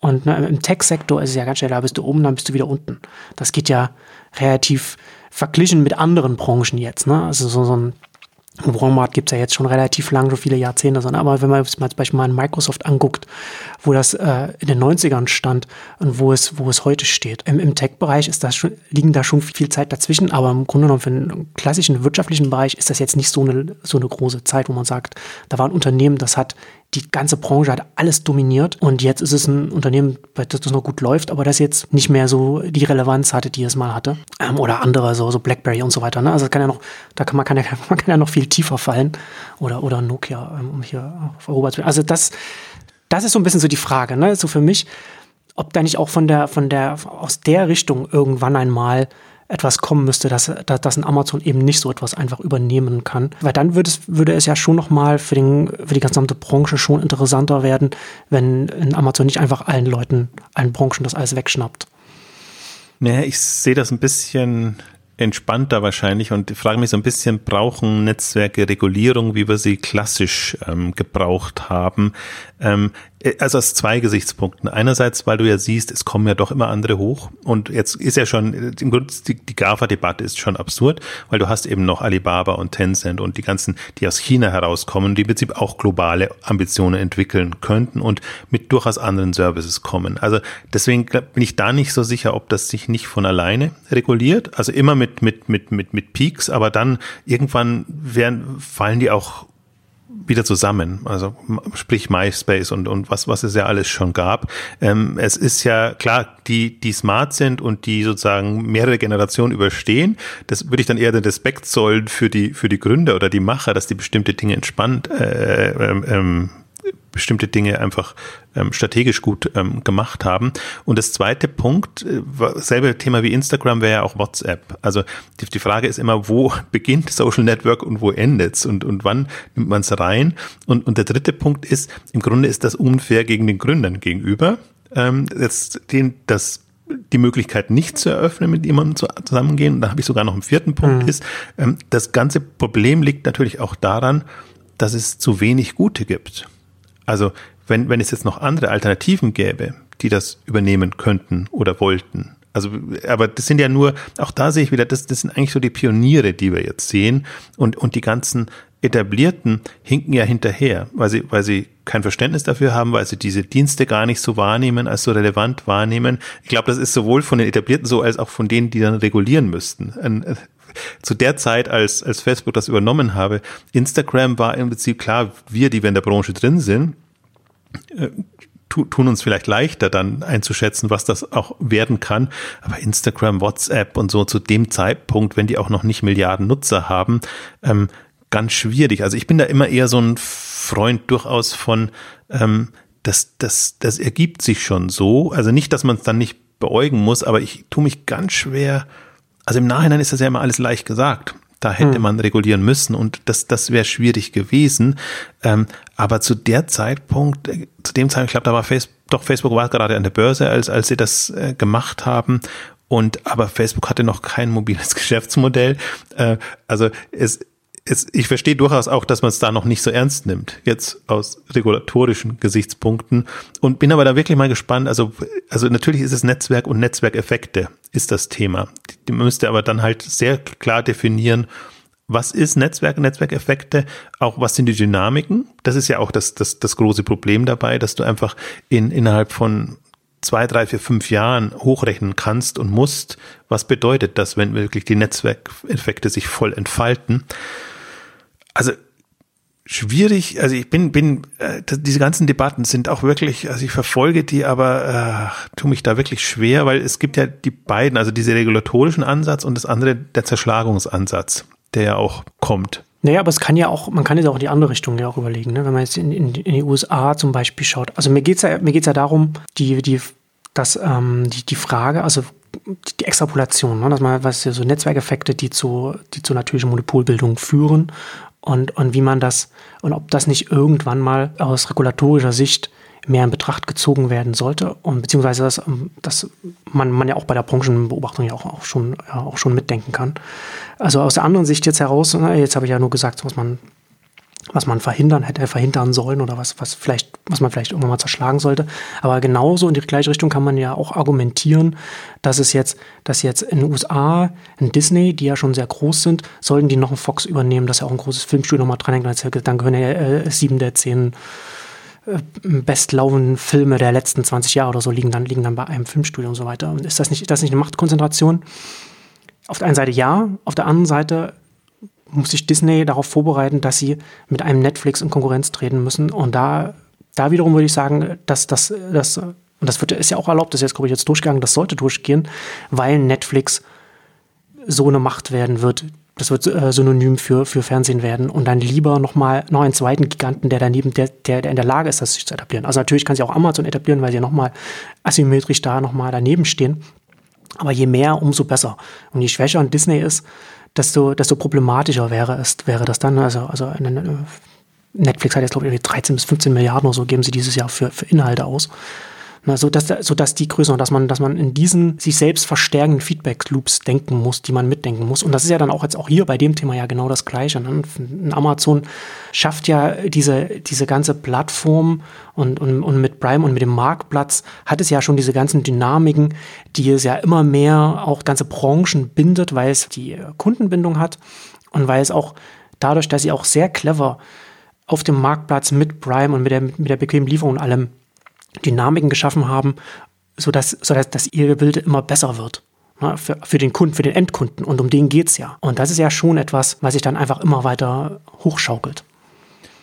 Und ne, im Tech-Sektor ist es ja ganz schnell, da bist du oben, dann bist du wieder unten. Das geht ja relativ verglichen mit anderen Branchen jetzt. Ne? Also so, so ein Walmart gibt es ja jetzt schon relativ lang, so viele Jahrzehnte, sondern aber wenn man zum Beispiel mal Microsoft anguckt, wo das äh, in den 90ern stand und wo es, wo es heute steht. Im, im Tech-Bereich ist das schon, liegen da schon viel Zeit dazwischen, aber im Grunde genommen für einen klassischen wirtschaftlichen Bereich ist das jetzt nicht so eine, so eine große Zeit, wo man sagt, da war ein Unternehmen, das hat die ganze Branche hat alles dominiert und jetzt ist es ein Unternehmen, das das noch gut läuft, aber das jetzt nicht mehr so die Relevanz hatte, die es mal hatte. Ähm, oder andere, so, so BlackBerry und so weiter. Ne? Also kann ja noch, da kann man, kann ja, man kann ja noch viel tiefer fallen. Oder, oder Nokia, ähm, um hier auf Europa zu Also das, das ist so ein bisschen so die Frage, ne? So für mich, ob da nicht auch von der, von der, aus der Richtung irgendwann einmal etwas kommen müsste, dass, dass, dass ein Amazon eben nicht so etwas einfach übernehmen kann. Weil dann würde es, würde es ja schon nochmal für, den, für die gesamte Branche schon interessanter werden, wenn ein Amazon nicht einfach allen Leuten, allen Branchen das alles wegschnappt. Naja, ich sehe das ein bisschen entspannter wahrscheinlich und frage mich so ein bisschen, brauchen Netzwerke Regulierung, wie wir sie klassisch ähm, gebraucht haben? Ähm, äh, also aus zwei Gesichtspunkten. Einerseits, weil du ja siehst, es kommen ja doch immer andere hoch und jetzt ist ja schon, äh, im Grunde die, die GAFA-Debatte ist schon absurd, weil du hast eben noch Alibaba und Tencent und die ganzen, die aus China herauskommen, die im Prinzip auch globale Ambitionen entwickeln könnten und mit durchaus anderen Services kommen. Also deswegen bin ich da nicht so sicher, ob das sich nicht von alleine reguliert, also immer mit, mit, mit, mit, mit Peaks, aber dann irgendwann werden, fallen die auch wieder zusammen. Also sprich MySpace und, und was, was es ja alles schon gab. Ähm, es ist ja klar, die, die smart sind und die sozusagen mehrere Generationen überstehen, das würde ich dann eher den Respekt zollen für die, für die Gründer oder die Macher, dass die bestimmte Dinge entspannt äh, ähm, ähm bestimmte Dinge einfach ähm, strategisch gut ähm, gemacht haben. Und das zweite Punkt, äh, selbe Thema wie Instagram wäre ja auch WhatsApp. Also die, die Frage ist immer, wo beginnt Social Network und wo endet's und, und wann nimmt man es rein? Und, und der dritte Punkt ist, im Grunde ist das unfair gegen den Gründern gegenüber, ähm, jetzt den, das die Möglichkeit nicht zu eröffnen, mit jemandem zu, zusammengehen. Und da habe ich sogar noch einen vierten Punkt, mhm. ist, ähm, das ganze Problem liegt natürlich auch daran, dass es zu wenig Gute gibt. Also wenn, wenn es jetzt noch andere Alternativen gäbe, die das übernehmen könnten oder wollten. Also, aber das sind ja nur, auch da sehe ich wieder, das, das sind eigentlich so die Pioniere, die wir jetzt sehen. Und, und die ganzen Etablierten hinken ja hinterher, weil sie, weil sie kein Verständnis dafür haben, weil sie diese Dienste gar nicht so wahrnehmen, als so relevant wahrnehmen. Ich glaube, das ist sowohl von den Etablierten so, als auch von denen, die dann regulieren müssten. Äh, zu der Zeit, als, als Facebook das übernommen habe, Instagram war im Prinzip klar, wir, die wir in der Branche drin sind, äh, tun uns vielleicht leichter dann einzuschätzen, was das auch werden kann. Aber Instagram, WhatsApp und so zu dem Zeitpunkt, wenn die auch noch nicht Milliarden Nutzer haben, ähm, ganz schwierig. Also ich bin da immer eher so ein Freund durchaus von, ähm, das, das, das ergibt sich schon so. Also nicht, dass man es dann nicht beäugen muss, aber ich tue mich ganz schwer. Also im Nachhinein ist das ja immer alles leicht gesagt. Da hätte hm. man regulieren müssen und das, das wäre schwierig gewesen. Ähm, aber zu der Zeitpunkt, äh, zu dem Zeitpunkt, ich glaube, da war Facebook, doch Facebook war gerade an der Börse, als, als sie das äh, gemacht haben. Und aber Facebook hatte noch kein mobiles Geschäftsmodell. Äh, also es, es, ich verstehe durchaus auch, dass man es da noch nicht so ernst nimmt, jetzt aus regulatorischen Gesichtspunkten. Und bin aber da wirklich mal gespannt. Also, also natürlich ist es Netzwerk und Netzwerkeffekte ist das Thema. Die müsste aber dann halt sehr klar definieren, was ist Netzwerk, Netzwerkeffekte, auch was sind die Dynamiken. Das ist ja auch das, das, das große Problem dabei, dass du einfach in, innerhalb von zwei, drei, vier, fünf Jahren hochrechnen kannst und musst. Was bedeutet das, wenn wirklich die Netzwerkeffekte sich voll entfalten? Also schwierig, also ich bin, bin, äh, diese ganzen Debatten sind auch wirklich, also ich verfolge die, aber äh, tue mich da wirklich schwer, weil es gibt ja die beiden, also diese regulatorischen Ansatz und das andere, der Zerschlagungsansatz, der ja auch kommt. Naja, aber es kann ja auch, man kann jetzt auch in die andere Richtung ja auch überlegen, ne? wenn man jetzt in, in, in die USA zum Beispiel schaut. Also mir geht's ja, mir geht's ja darum, die, die, dass, ähm, die, die Frage, also die Extrapolation, ne? dass man, was ja so Netzwerkeffekte, die zu, die zu natürlichen Monopolbildung führen und, und wie man das und ob das nicht irgendwann mal aus regulatorischer Sicht mehr in Betracht gezogen werden sollte und beziehungsweise dass, dass man, man ja auch bei der Branchenbeobachtung ja auch, auch, schon, ja, auch schon mitdenken kann. Also aus der anderen Sicht jetzt heraus, jetzt habe ich ja nur gesagt, was man was man verhindern hätte verhindern sollen oder was, was vielleicht, was man vielleicht irgendwann mal zerschlagen sollte. Aber genauso in die gleiche Richtung kann man ja auch argumentieren, dass es jetzt, dass jetzt in den USA, in Disney, die ja schon sehr groß sind, sollten die noch einen Fox übernehmen, dass ja auch ein großes Filmstudio nochmal dranhängt. Dann gehören ja äh, sieben der zehn äh, bestlaufenden Filme der letzten 20 Jahre oder so liegen dann, liegen dann bei einem Filmstudio und so weiter. Und ist das nicht, ist das nicht eine Machtkonzentration? Auf der einen Seite ja, auf der anderen Seite muss sich Disney darauf vorbereiten, dass sie mit einem Netflix in Konkurrenz treten müssen. Und da, da wiederum würde ich sagen, dass das, das und das wird, ist ja auch erlaubt, das ist jetzt, glaube ich, jetzt durchgegangen, das sollte durchgehen, weil Netflix so eine Macht werden wird. Das wird äh, synonym für, für Fernsehen werden und dann lieber nochmal noch einen zweiten Giganten, der daneben, der, der, der in der Lage ist, das sich zu etablieren. Also natürlich kann sie auch Amazon etablieren, weil sie nochmal asymmetrisch da nochmal daneben stehen. Aber je mehr, umso besser. Und je schwächer ein Disney ist, desto, desto problematischer wäre es, wäre das dann. Also, also Netflix hat jetzt, glaube ich, 13 bis 15 Milliarden oder so geben sie dieses Jahr für, für Inhalte aus. Na, so, dass, so dass die Größe und dass man, dass man in diesen sich selbst verstärkenden Feedback-Loops denken muss, die man mitdenken muss. Und das ist ja dann auch jetzt auch hier bei dem Thema ja genau das Gleiche. Ne? Amazon schafft ja diese, diese ganze Plattform und, und, und mit Prime und mit dem Marktplatz hat es ja schon diese ganzen Dynamiken, die es ja immer mehr auch ganze Branchen bindet, weil es die Kundenbindung hat und weil es auch dadurch, dass sie auch sehr clever auf dem Marktplatz mit Prime und mit der, mit der bequemen Lieferung und allem Dynamiken geschaffen haben, sodass, sodass dass ihre Bilde immer besser wird. Ne, für, für den Kunden, für den Endkunden. Und um den geht es ja. Und das ist ja schon etwas, was sich dann einfach immer weiter hochschaukelt.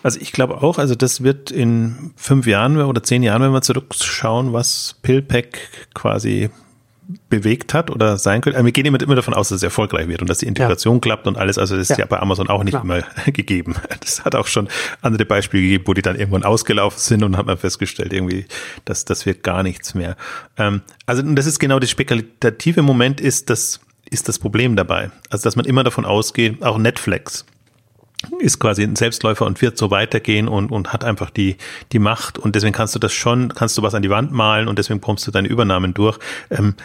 Also ich glaube auch, also das wird in fünf Jahren oder zehn Jahren, wenn wir zurückschauen, was PillPack quasi bewegt hat oder sein könnte. wir gehen immer, immer davon aus, dass es erfolgreich wird und dass die Integration ja. klappt und alles. Also das ist ja, ja bei Amazon auch nicht Klar. immer gegeben. Das hat auch schon andere Beispiele gegeben, wo die dann irgendwann ausgelaufen sind und hat man festgestellt, irgendwie, dass das wird gar nichts mehr. Ähm, also das ist genau das spekulative Moment ist das, ist das Problem dabei. Also dass man immer davon ausgeht, auch Netflix ist quasi ein Selbstläufer und wird so weitergehen und, und hat einfach die, die Macht und deswegen kannst du das schon, kannst du was an die Wand malen und deswegen pumpst du deine Übernahmen durch. Ähm,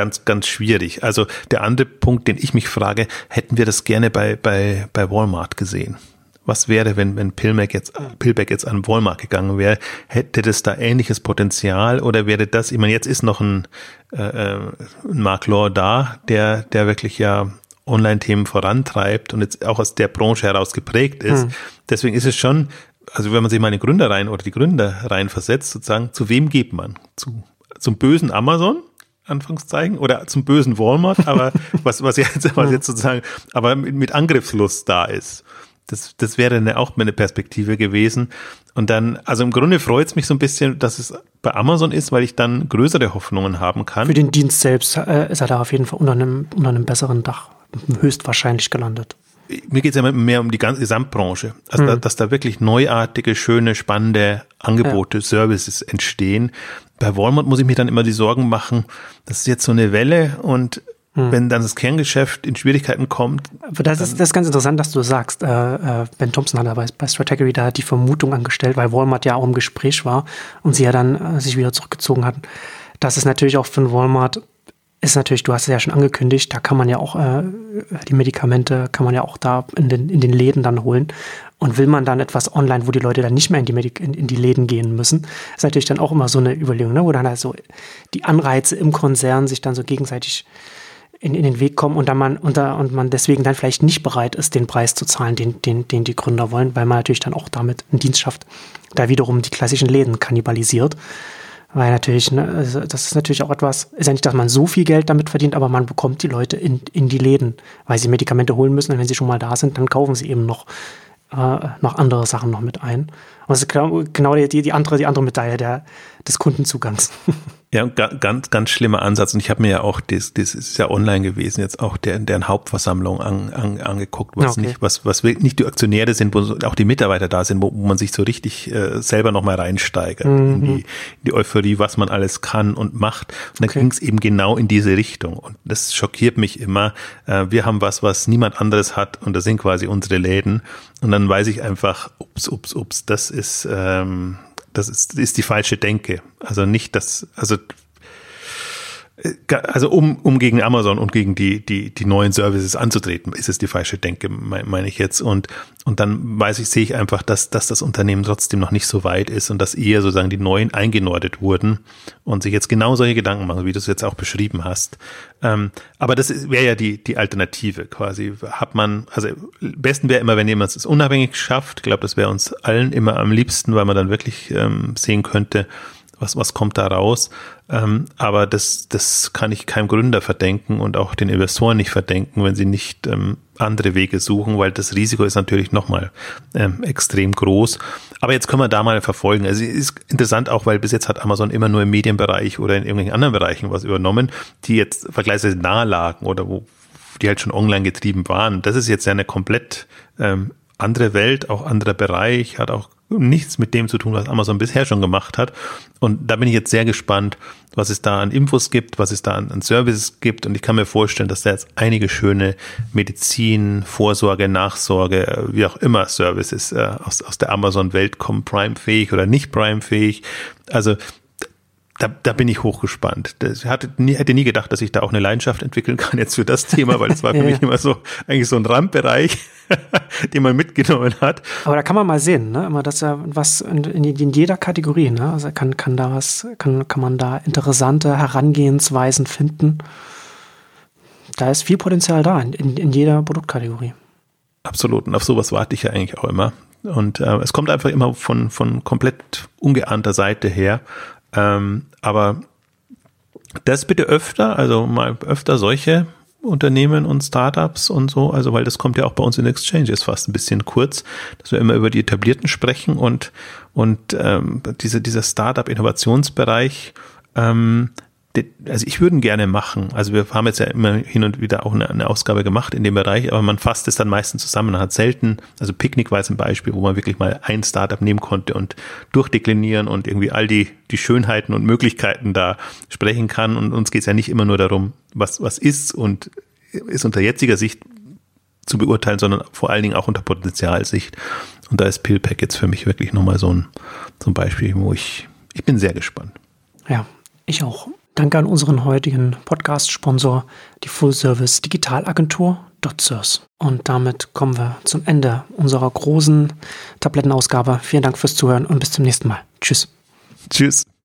ganz, ganz schwierig. Also der andere Punkt, den ich mich frage, hätten wir das gerne bei, bei, bei Walmart gesehen? Was wäre, wenn, wenn Pillback jetzt, Pillback jetzt an Walmart gegangen wäre? Hätte das da ähnliches Potenzial oder wäre das, ich meine, jetzt ist noch ein, äh, äh ein Mark Law da, der, der wirklich ja Online-Themen vorantreibt und jetzt auch aus der Branche heraus geprägt ist. Hm. Deswegen ist es schon, also wenn man sich mal in den Gründer rein oder die Gründer rein versetzt, sozusagen, zu wem geht man? Zu, zum bösen Amazon? Anführungszeichen, oder zum bösen Walmart, aber was, was jetzt, was jetzt sozusagen, aber mit, mit Angriffslust da ist. Das, das wäre eine, auch meine Perspektive gewesen. Und dann, also im Grunde freut es mich so ein bisschen, dass es bei Amazon ist, weil ich dann größere Hoffnungen haben kann. Für den Dienst selbst äh, ist er da auf jeden Fall unter einem, unter einem besseren Dach höchstwahrscheinlich gelandet. Mir geht es ja mehr um die ganze Gesamtbranche. Also, hm. da, dass da wirklich neuartige, schöne, spannende Angebote, ja. Services entstehen. Bei Walmart muss ich mir dann immer die Sorgen machen, das ist jetzt so eine Welle und hm. Wenn dann das Kerngeschäft in Schwierigkeiten kommt. Aber das ist, das ist ganz interessant, dass du sagst. Äh, äh, Ben Thompson hat dabei bei Strategy da die Vermutung angestellt, weil Walmart ja auch im Gespräch war und sie ja dann äh, sich wieder zurückgezogen hatten, dass es natürlich auch für Walmart ist natürlich, du hast es ja schon angekündigt, da kann man ja auch äh, die Medikamente kann man ja auch da in den, in den Läden dann holen. Und will man dann etwas online, wo die Leute dann nicht mehr in die, Medik in, in die Läden gehen müssen, ist natürlich dann auch immer so eine Überlegung, ne? wo dann also die Anreize im Konzern sich dann so gegenseitig in, in den Weg kommen und dann man und, da, und man deswegen dann vielleicht nicht bereit ist, den Preis zu zahlen, den, den, den die Gründer wollen, weil man natürlich dann auch damit einen Dienst schafft, da wiederum die klassischen Läden kannibalisiert. Weil natürlich, ne, also das ist natürlich auch etwas, ist ja nicht, dass man so viel Geld damit verdient, aber man bekommt die Leute in, in die Läden, weil sie Medikamente holen müssen und wenn sie schon mal da sind, dann kaufen sie eben noch, äh, noch andere Sachen noch mit ein. Und das ist genau, genau die, die, andere, die andere Medaille der, des Kundenzugangs. Ja, ganz, ganz schlimmer Ansatz. Und ich habe mir ja auch, das, das ist ja online gewesen, jetzt auch der, deren Hauptversammlung an, an, angeguckt, was okay. nicht, was, was nicht die Aktionäre sind, wo auch die Mitarbeiter da sind, wo, wo man sich so richtig äh, selber nochmal reinsteigert mhm. in, die, in die Euphorie, was man alles kann und macht. Und dann okay. ging es eben genau in diese Richtung. Und das schockiert mich immer. Äh, wir haben was, was niemand anderes hat, und das sind quasi unsere Läden. Und dann weiß ich einfach, ups, ups, ups, das ist, ähm, das ist, ist die falsche Denke. Also nicht das, also also um, um gegen Amazon und gegen die, die, die neuen Services anzutreten, ist es die falsche Denke, meine ich jetzt. Und, und dann weiß ich, sehe ich einfach, dass, dass das Unternehmen trotzdem noch nicht so weit ist und dass eher sozusagen die neuen eingenordet wurden und sich jetzt genau solche Gedanken machen, wie du es jetzt auch beschrieben hast. Ähm, aber das wäre ja die, die Alternative quasi. Hat man, also besten wäre immer, wenn jemand es unabhängig schafft. Ich glaube, das wäre uns allen immer am liebsten, weil man dann wirklich ähm, sehen könnte, was, was kommt da raus. Ähm, aber das, das kann ich keinem Gründer verdenken und auch den Investoren nicht verdenken, wenn sie nicht ähm, andere Wege suchen, weil das Risiko ist natürlich nochmal ähm, extrem groß. Aber jetzt können wir da mal verfolgen. Also es ist interessant auch, weil bis jetzt hat Amazon immer nur im Medienbereich oder in irgendwelchen anderen Bereichen was übernommen, die jetzt vergleichsweise nahe lagen oder wo die halt schon online getrieben waren. Das ist jetzt ja eine komplett ähm, andere Welt, auch anderer Bereich, hat auch nichts mit dem zu tun, was Amazon bisher schon gemacht hat. Und da bin ich jetzt sehr gespannt, was es da an Infos gibt, was es da an, an Services gibt. Und ich kann mir vorstellen, dass da jetzt einige schöne Medizin, Vorsorge, Nachsorge, äh, wie auch immer Services äh, aus, aus der Amazon-Welt kommen, Prime-fähig oder nicht Prime-fähig. Also da, da bin ich hochgespannt. Ich hatte nie, hätte nie gedacht, dass ich da auch eine Leidenschaft entwickeln kann jetzt für das Thema, weil es war für ja. mich immer so eigentlich so ein Randbereich, den man mitgenommen hat. Aber da kann man mal sehen, ne? Immer, dass er was in, in, jeder Kategorie, ne? Also kann, kann da was, kann, kann man da interessante Herangehensweisen finden. Da ist viel Potenzial da in, in, in jeder Produktkategorie. Absolut. Und auf sowas warte ich ja eigentlich auch immer. Und äh, es kommt einfach immer von, von komplett ungeahnter Seite her. Ähm, aber das bitte öfter, also mal öfter solche Unternehmen und Startups und so, also weil das kommt ja auch bei uns in Exchanges fast ein bisschen kurz, dass wir immer über die etablierten sprechen und und ähm, diese dieser Startup-Innovationsbereich ähm, also ich würde gerne machen. Also wir haben jetzt ja immer hin und wieder auch eine, eine, Ausgabe gemacht in dem Bereich, aber man fasst es dann meistens zusammen. Man hat selten, also Picknick war jetzt ein Beispiel, wo man wirklich mal ein Startup nehmen konnte und durchdeklinieren und irgendwie all die, die Schönheiten und Möglichkeiten da sprechen kann. Und uns geht es ja nicht immer nur darum, was, was ist und ist unter jetziger Sicht zu beurteilen, sondern vor allen Dingen auch unter Potenzialsicht. Und da ist PillPack jetzt für mich wirklich nochmal so ein, so ein Beispiel, wo ich, ich bin sehr gespannt. Ja, ich auch. Danke an unseren heutigen Podcast-Sponsor, die Full-Service Digitalagentur DotSource. Und damit kommen wir zum Ende unserer großen Tablettenausgabe. Vielen Dank fürs Zuhören und bis zum nächsten Mal. Tschüss. Tschüss.